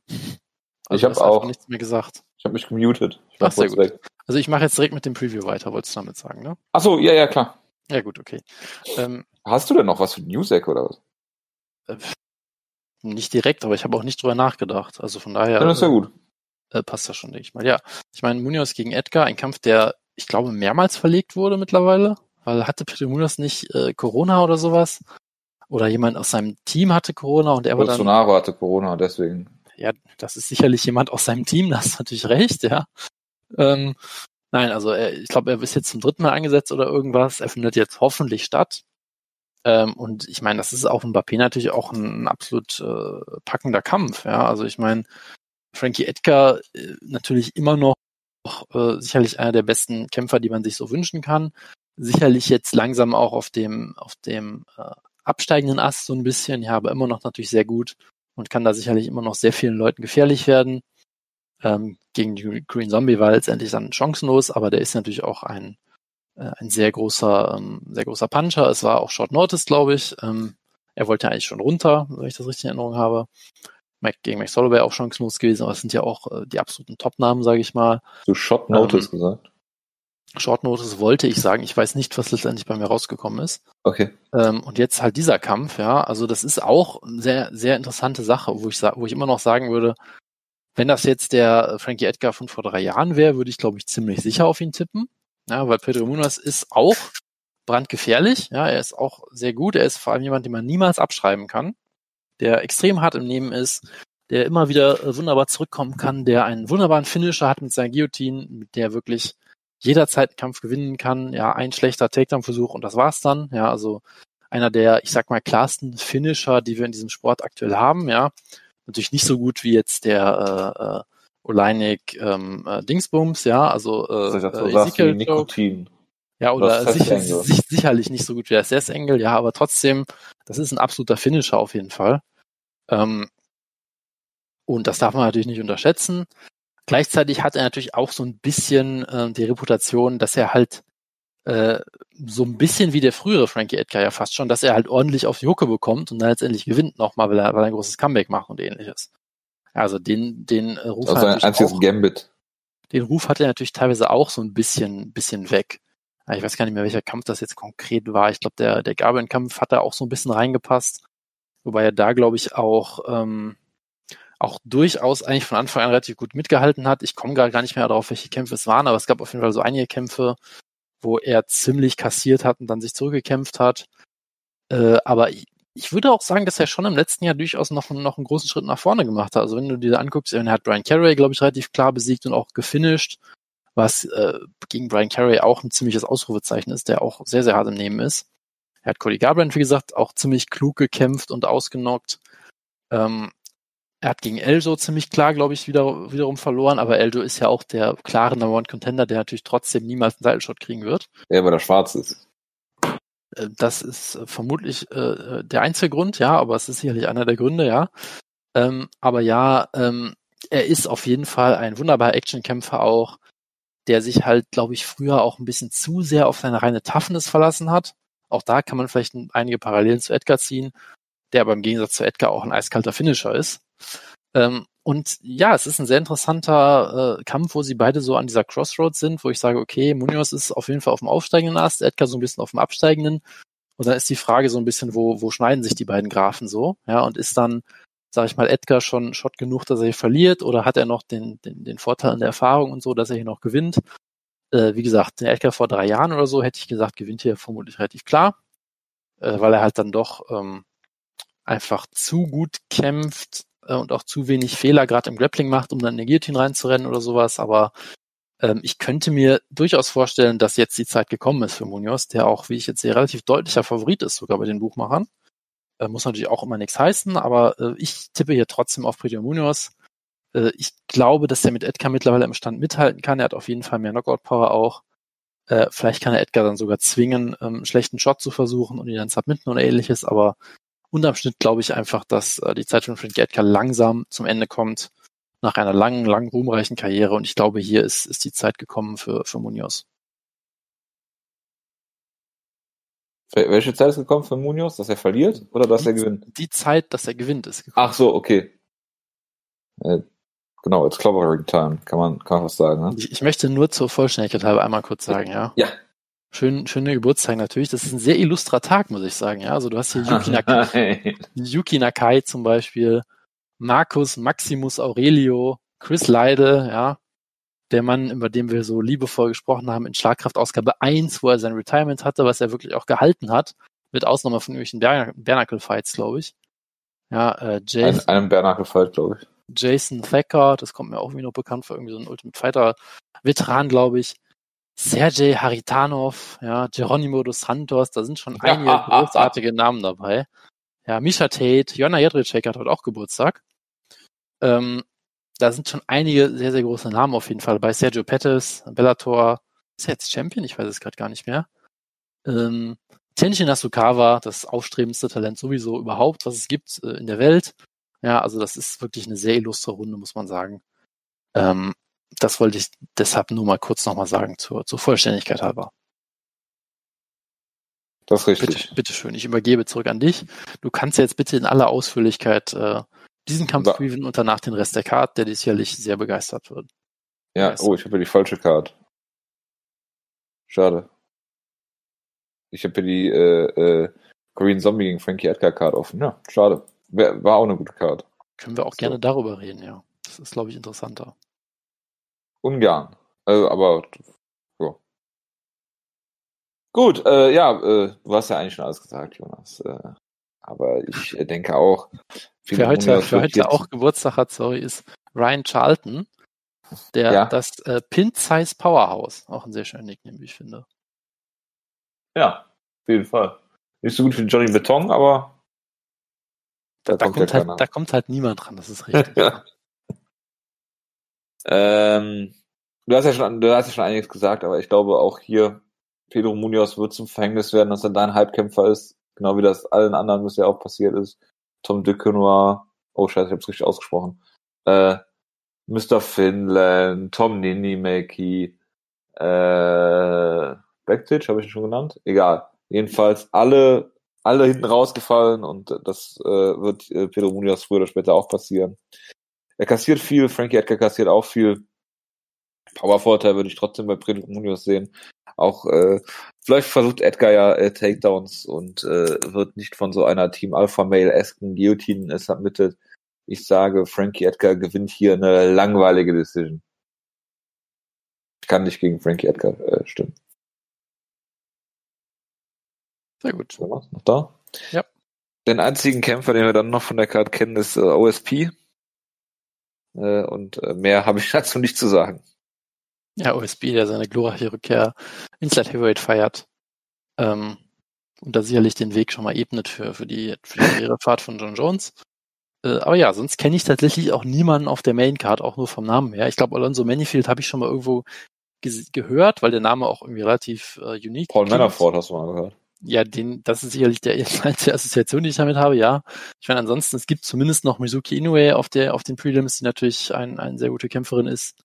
S1: Also ich habe auch
S2: nichts mehr gesagt.
S1: Ich habe mich gemutet. Ich
S2: Ach, sehr gut. Weg. Also ich mache jetzt direkt mit dem Preview weiter, wolltest du damit sagen, ne?
S1: Ach so, ja, ja, klar.
S2: Ja, gut, okay. Ähm,
S1: Hast du denn noch was für Newsec oder was?
S2: Äh, nicht direkt, aber ich habe auch nicht drüber nachgedacht. Also von daher.
S1: Ja, das ist ja gut.
S2: Äh, passt das schon, denke ich mal. Ja, ich meine, Munoz gegen Edgar, ein Kampf, der, ich glaube, mehrmals verlegt wurde mittlerweile. Weil hatte Peter Munoz nicht äh, Corona oder sowas? Oder jemand aus seinem Team hatte Corona und er war dann.
S1: Bolsonaro hatte Corona, deswegen
S2: ja, das ist sicherlich jemand aus seinem Team, das ist natürlich recht, ja. Ähm, nein, also er, ich glaube, er ist jetzt zum dritten Mal angesetzt oder irgendwas. Er findet jetzt hoffentlich statt. Ähm, und ich meine, das ist auch ein Mbappé natürlich auch ein, ein absolut äh, packender Kampf. Ja, also ich meine, Frankie Edgar äh, natürlich immer noch äh, sicherlich einer der besten Kämpfer, die man sich so wünschen kann. Sicherlich jetzt langsam auch auf dem auf dem äh, absteigenden Ast so ein bisschen, ja, aber immer noch natürlich sehr gut und kann da sicherlich immer noch sehr vielen Leuten gefährlich werden. Ähm, gegen Green Zombie war letztendlich dann chancenlos, aber der ist natürlich auch ein, äh, ein sehr großer, ähm, sehr großer Puncher. Es war auch Short Notice, glaube ich. Ähm, er wollte eigentlich schon runter, wenn ich das richtig in Erinnerung habe. Mac, gegen Max Holloway auch chancenlos gewesen, aber es sind ja auch äh, die absoluten Top-Namen, sage ich mal.
S1: Du Short Notice ähm, gesagt?
S2: Short Notice wollte ich sagen. Ich weiß nicht, was letztendlich bei mir rausgekommen ist.
S1: Okay.
S2: Ähm, und jetzt halt dieser Kampf, ja. Also das ist auch eine sehr, sehr interessante Sache, wo ich, wo ich immer noch sagen würde, wenn das jetzt der Frankie Edgar von vor drei Jahren wäre, würde ich, glaube ich, ziemlich sicher auf ihn tippen. Ja, weil Pedro Munoz ist auch brandgefährlich. Ja, er ist auch sehr gut. Er ist vor allem jemand, den man niemals abschreiben kann, der extrem hart im Nehmen ist, der immer wieder äh, wunderbar zurückkommen kann, der einen wunderbaren Finisher hat mit seiner Guillotine, mit der wirklich jederzeit einen Kampf gewinnen kann. Ja, ein schlechter Takedown-Versuch und das war's dann. Ja, also einer der, ich sag mal, klarsten Finisher, die wir in diesem Sport aktuell haben. Ja, natürlich nicht so gut wie jetzt der äh, äh, Oleinik ähm, äh, Dingsbums. Ja, also äh,
S1: äh, Ezekiel Nikotin.
S2: Ja, oder sicher, sicherlich nicht so gut wie der SS-Engel, ja, aber trotzdem, das ist ein absoluter Finisher auf jeden Fall. Ähm, und das darf man natürlich nicht unterschätzen. Gleichzeitig hat er natürlich auch so ein bisschen äh, die Reputation, dass er halt äh, so ein bisschen wie der frühere Frankie Edgar ja fast schon, dass er halt ordentlich auf die Hucke bekommt und dann letztendlich gewinnt nochmal, weil er, weil er ein großes Comeback macht und ähnliches. Also den, den äh, Ruf
S1: also ein einziges auch, Gambit.
S2: Den Ruf hat er natürlich teilweise auch so ein bisschen, bisschen weg. Ich weiß gar nicht mehr, welcher Kampf das jetzt konkret war. Ich glaube, der, der Gabriel-Kampf hat da auch so ein bisschen reingepasst. Wobei er da, glaube ich, auch, ähm, auch durchaus eigentlich von Anfang an relativ gut mitgehalten hat. Ich komme gar nicht mehr darauf, welche Kämpfe es waren, aber es gab auf jeden Fall so einige Kämpfe, wo er ziemlich kassiert hat und dann sich zurückgekämpft hat. Äh, aber ich, ich würde auch sagen, dass er schon im letzten Jahr durchaus noch, noch einen großen Schritt nach vorne gemacht hat. Also wenn du dir anguckst, er hat Brian Carey, glaube ich, relativ klar besiegt und auch gefinisht, was äh, gegen Brian Carey auch ein ziemliches Ausrufezeichen ist, der auch sehr, sehr hart im Nehmen ist. Er hat Cody Garbrandt, wie gesagt, auch ziemlich klug gekämpft und ausgenockt. Ähm, er hat gegen Eljo ziemlich klar, glaube ich, wieder, wiederum verloren, aber Eljo ist ja auch der klare Number One Contender, der natürlich trotzdem niemals einen Title kriegen wird.
S1: Ja, weil er schwarz ist.
S2: Äh, das ist äh, vermutlich äh, der einzige Grund, ja, aber es ist sicherlich einer der Gründe, ja. Ähm, aber ja, ähm, er ist auf jeden Fall ein wunderbarer Actionkämpfer auch, der sich halt, glaube ich, früher auch ein bisschen zu sehr auf seine reine Toughness verlassen hat. Auch da kann man vielleicht einige Parallelen zu Edgar ziehen, der aber im Gegensatz zu Edgar auch ein eiskalter Finisher ist. Ähm, und ja, es ist ein sehr interessanter äh, Kampf, wo sie beide so an dieser Crossroads sind, wo ich sage, okay, Munoz ist auf jeden Fall auf dem aufsteigenden Ast, Edgar so ein bisschen auf dem absteigenden. Und dann ist die Frage so ein bisschen, wo, wo schneiden sich die beiden Grafen so? Ja, und ist dann, sage ich mal, Edgar schon Shot genug, dass er hier verliert, oder hat er noch den, den, den Vorteil in der Erfahrung und so, dass er hier noch gewinnt? Äh, wie gesagt, der Edgar vor drei Jahren oder so, hätte ich gesagt, gewinnt hier vermutlich relativ klar, äh, weil er halt dann doch ähm, einfach zu gut kämpft, äh, und auch zu wenig Fehler gerade im Grappling macht, um dann in den Guillotine reinzurennen oder sowas. Aber ähm, ich könnte mir durchaus vorstellen, dass jetzt die Zeit gekommen ist für Munoz, der auch, wie ich jetzt sehe, relativ deutlicher Favorit ist, sogar bei den Buchmachern. Äh, muss natürlich auch immer nichts heißen, aber äh, ich tippe hier trotzdem auf Primo Munoz. Äh, ich glaube, dass er mit Edgar mittlerweile im Stand mithalten kann. Er hat auf jeden Fall mehr Knockout-Power auch. Äh, vielleicht kann er Edgar dann sogar zwingen, ähm, schlechten Shot zu versuchen und ihn dann submitten oder ähnliches, aber unterm Schnitt glaube ich einfach, dass äh, die Zeit von Frank Edgar langsam zum Ende kommt nach einer langen, langen, ruhmreichen Karriere. Und ich glaube, hier ist, ist die Zeit gekommen für, für Munoz.
S1: Welche Zeit ist gekommen für Munoz? Dass er verliert oder dass
S2: die,
S1: er gewinnt?
S2: Die Zeit, dass er gewinnt, ist
S1: gekommen. Ach so, okay. Äh, genau, it's clobbering time, kann man, kann man was sagen. Ne?
S2: Ich, ich möchte nur zur Vollständigkeit halber einmal kurz sagen, ja.
S1: Ja,
S2: Schön, schöne Geburtstag natürlich. Das ist ein sehr illustrer Tag, muss ich sagen. Ja, also du hast hier Yuki Nakai, Yuki Nakai zum Beispiel, Markus Maximus Aurelio, Chris Leide, ja, der Mann, über den wir so liebevoll gesprochen haben in Schlagkraftausgabe 1, wo er sein Retirement hatte, was er wirklich auch gehalten hat, mit Ausnahme von irgendwelchen Bernacle-Fights, glaube ich. Ja, äh,
S1: Jason, Ein, einem Bernacle-Fight, glaube ich.
S2: Jason Thacker, das kommt mir auch irgendwie noch bekannt vor, irgendwie so ein Ultimate Fighter-Veteran, glaube ich. Sergej Haritanov, ja, Geronimo dos Santos, da sind schon einige ja, großartige Namen dabei. Ja, Misha Tate, Jonna Jedrzejczyk hat heute auch Geburtstag. Ähm, da sind schon einige sehr, sehr große Namen auf jeden Fall bei Sergio Pettis, Bellator, ist er jetzt Champion? Ich weiß es gerade gar nicht mehr. Ähm, Tenshin Asukawa, das aufstrebendste Talent sowieso überhaupt, was es gibt äh, in der Welt. Ja, also das ist wirklich eine sehr illustre Runde, muss man sagen. Ähm, das wollte ich deshalb nur mal kurz nochmal sagen, zur, zur Vollständigkeit halber.
S1: Das ist richtig.
S2: Bitte, bitte schön, ich übergebe zurück an dich. Du kannst jetzt bitte in aller Ausführlichkeit äh, diesen Kampf prüfen und danach den Rest der Card, der dir sicherlich sehr begeistert wird.
S1: Ja, begeistert. oh, ich habe hier die falsche Card. Schade. Ich habe hier die äh, äh, Korean Zombie gegen Frankie Edgar Card offen. Ja, schade. War auch eine gute Card.
S2: Können wir auch so. gerne darüber reden, ja. Das ist, glaube ich, interessanter.
S1: Ungarn. Also, aber so. Gut, äh, ja, äh, du hast ja eigentlich schon alles gesagt, Jonas. Äh, aber ich äh, denke auch.
S2: Für heute, für heute auch Geburtstag hat, sorry, ist Ryan Charlton, der ja. das äh, Pint Size Powerhouse, auch ein sehr schöner Nickname, wie ich finde.
S1: Ja, auf jeden Fall. Nicht so gut wie Johnny Beton, aber
S2: da, da, kommt, kommt halt, da kommt halt niemand dran, das ist richtig. ja.
S1: Ähm, du hast ja schon, du hast ja schon einiges gesagt, aber ich glaube auch hier, Pedro Munoz wird zum Verhängnis werden, dass er dein Halbkämpfer ist, genau wie das allen anderen bisher auch passiert ist. Tom Duquesnoy, oh scheiße, ich hab's richtig ausgesprochen. Äh, Mr. Finland, Tom Ninimaki, äh, Backstitch, habe ich ihn schon genannt? Egal. Jedenfalls alle, alle hinten rausgefallen und das äh, wird äh, Pedro Munoz früher oder später auch passieren. Er kassiert viel, Frankie Edgar kassiert auch viel. Powervorteil würde ich trotzdem bei Pedro Munoz sehen. Auch äh, vielleicht versucht Edgar ja äh, Takedowns und äh, wird nicht von so einer Team Alpha Male-esken Guillotine submitted. Ich sage, Frankie Edgar gewinnt hier eine langweilige Decision. Ich kann nicht gegen Frankie Edgar äh, stimmen.
S2: Sehr gut.
S1: Noch da?
S2: Ja.
S1: Den einzigen Kämpfer, den wir dann noch von der Karte kennen, ist äh, OSP. Äh, und äh, mehr habe ich dazu nicht zu sagen.
S2: Ja, OSB, der seine glorreiche Rückkehr ins Light Heavyweight feiert. Ähm, und da sicherlich den Weg schon mal ebnet für, für die, für die Karrierefahrt von John Jones. Äh, aber ja, sonst kenne ich tatsächlich auch niemanden auf der Maincard, auch nur vom Namen her. Ich glaube, Alonso Manifield habe ich schon mal irgendwo gehört, weil der Name auch irgendwie relativ äh, unique
S1: Paul Manafort hast du mal gehört.
S2: Ja, den, das ist sicherlich der einzige Assoziation, die ich damit habe, ja. Ich meine, ansonsten, es gibt zumindest noch Mizuki Inoue auf der, auf den Prelims, die natürlich ein, eine sehr gute Kämpferin ist.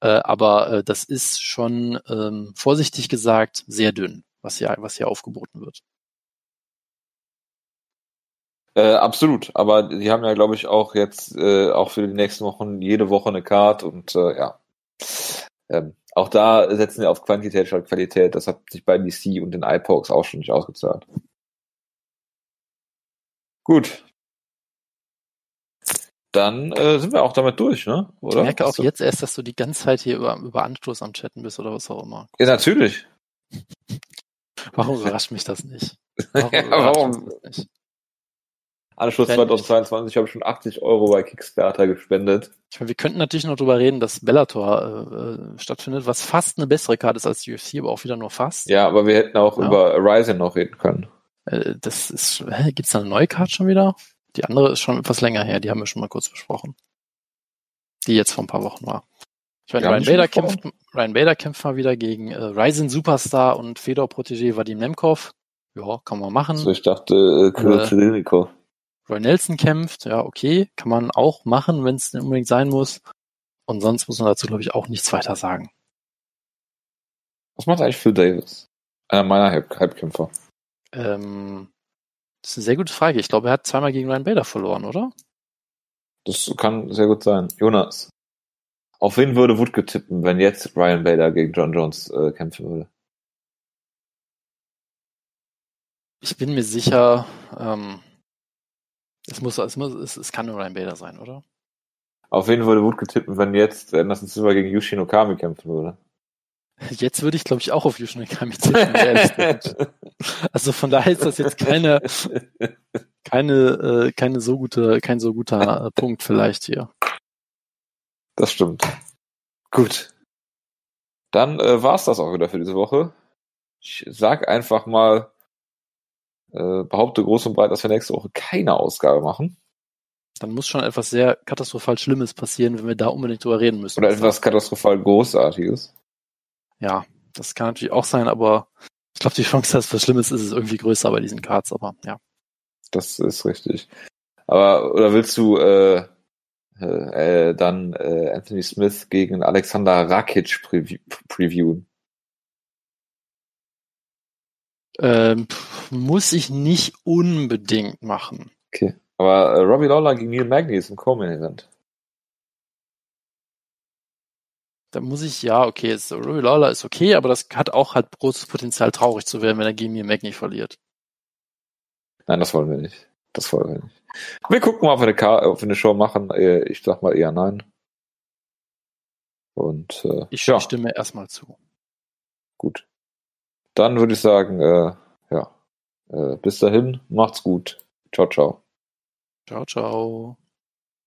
S2: Äh, aber äh, das ist schon ähm, vorsichtig gesagt sehr dünn, was hier, was hier aufgeboten wird.
S1: Äh, absolut, aber die haben ja, glaube ich, auch jetzt äh, auch für die nächsten Wochen jede Woche eine Card und äh, ja. Ähm, auch da setzen wir auf Quantität statt Qualität. Das hat sich bei DC und den iPoks auch schon nicht ausgezahlt. Gut, dann äh, sind wir auch damit durch, ne?
S2: Oder? Ich merke auch jetzt erst, dass du die ganze Zeit hier über, über Anstoß am Chatten bist oder was auch immer.
S1: Ja, natürlich.
S2: Warum überrascht mich das nicht?
S1: Warum? ja, warum? Nicht? Anschluss 2022 habe ich schon 80 Euro bei Kickstarter gespendet.
S2: Ich meine, wir könnten natürlich noch drüber reden, dass Bellator äh, äh, stattfindet, was fast eine bessere Karte ist als die UFC, aber auch wieder nur fast.
S1: Ja, aber wir hätten auch ja. über Ryzen noch reden können.
S2: Äh, das ist, hä, gibt's da eine neue Karte schon wieder? Die andere ist schon etwas länger her, die haben wir schon mal kurz besprochen. Die jetzt vor ein paar Wochen war. Ich meine, Ryan Bader, kämpft, Ryan Bader kämpft mal wieder gegen äh, Ryzen Superstar und Fedor Protégé Vadim Nemkov. Ja, kann man machen.
S1: Also ich dachte, äh, Kirill äh,
S2: Roy Nelson kämpft, ja, okay, kann man auch machen, wenn es unbedingt sein muss. Und sonst muss man dazu, glaube ich, auch nichts weiter sagen.
S1: Was macht eigentlich Phil Davis? Einer meiner Halbkämpfer.
S2: Ähm, das ist eine sehr gute Frage. Ich glaube, er hat zweimal gegen Ryan Bader verloren, oder?
S1: Das kann sehr gut sein. Jonas, auf wen würde Woodke tippen, wenn jetzt Ryan Bader gegen John Jones äh, kämpfen würde?
S2: Ich bin mir sicher, ähm, es muss, es muss, es, es kann nur Ryan Bader sein, oder?
S1: Auf wen würde Woodke tippen, wenn jetzt Anderson Silva gegen Yushin Okami kämpfen würde?
S2: Jetzt würde ich, glaube ich, auch auf Yushin Okami tippen. Also von daher ist das jetzt keine, keine, äh, keine so gute, kein so guter äh, Punkt vielleicht hier.
S1: Das stimmt. Gut. Dann äh, war's das auch wieder für diese Woche. Ich sag einfach mal, äh, behaupte groß und breit, dass wir nächste Woche keine Ausgabe machen.
S2: Dann muss schon etwas sehr katastrophal Schlimmes passieren, wenn wir da unbedingt drüber reden müssen.
S1: Oder etwas katastrophal Großartiges.
S2: Ja, das kann natürlich auch sein, aber ich glaube, die Chance, dass was Schlimmes ist, ist irgendwie größer bei diesen Cards, aber ja.
S1: Das ist richtig. Aber, oder willst du äh, äh, dann äh, Anthony Smith gegen Alexander Rakic preview previewen?
S2: Ähm, muss ich nicht unbedingt machen.
S1: Okay. Aber äh, Robbie Lawler gegen Neil Magny ist im Co-Main-Event.
S2: Da muss ich, ja, okay, ist, Robbie Lawler ist okay, aber das hat auch halt großes Potenzial, traurig zu werden, wenn er gegen mir Magni verliert.
S1: Nein, das wollen wir nicht. Das wollen wir nicht. Wir gucken mal, ob wir eine, ob wir eine Show machen. Äh, ich sag mal eher nein. Und äh,
S2: ich ja. stimme erstmal zu.
S1: Gut. Dann würde ich sagen, äh, ja, äh, bis dahin, macht's gut. Ciao, ciao.
S2: Ciao, ciao.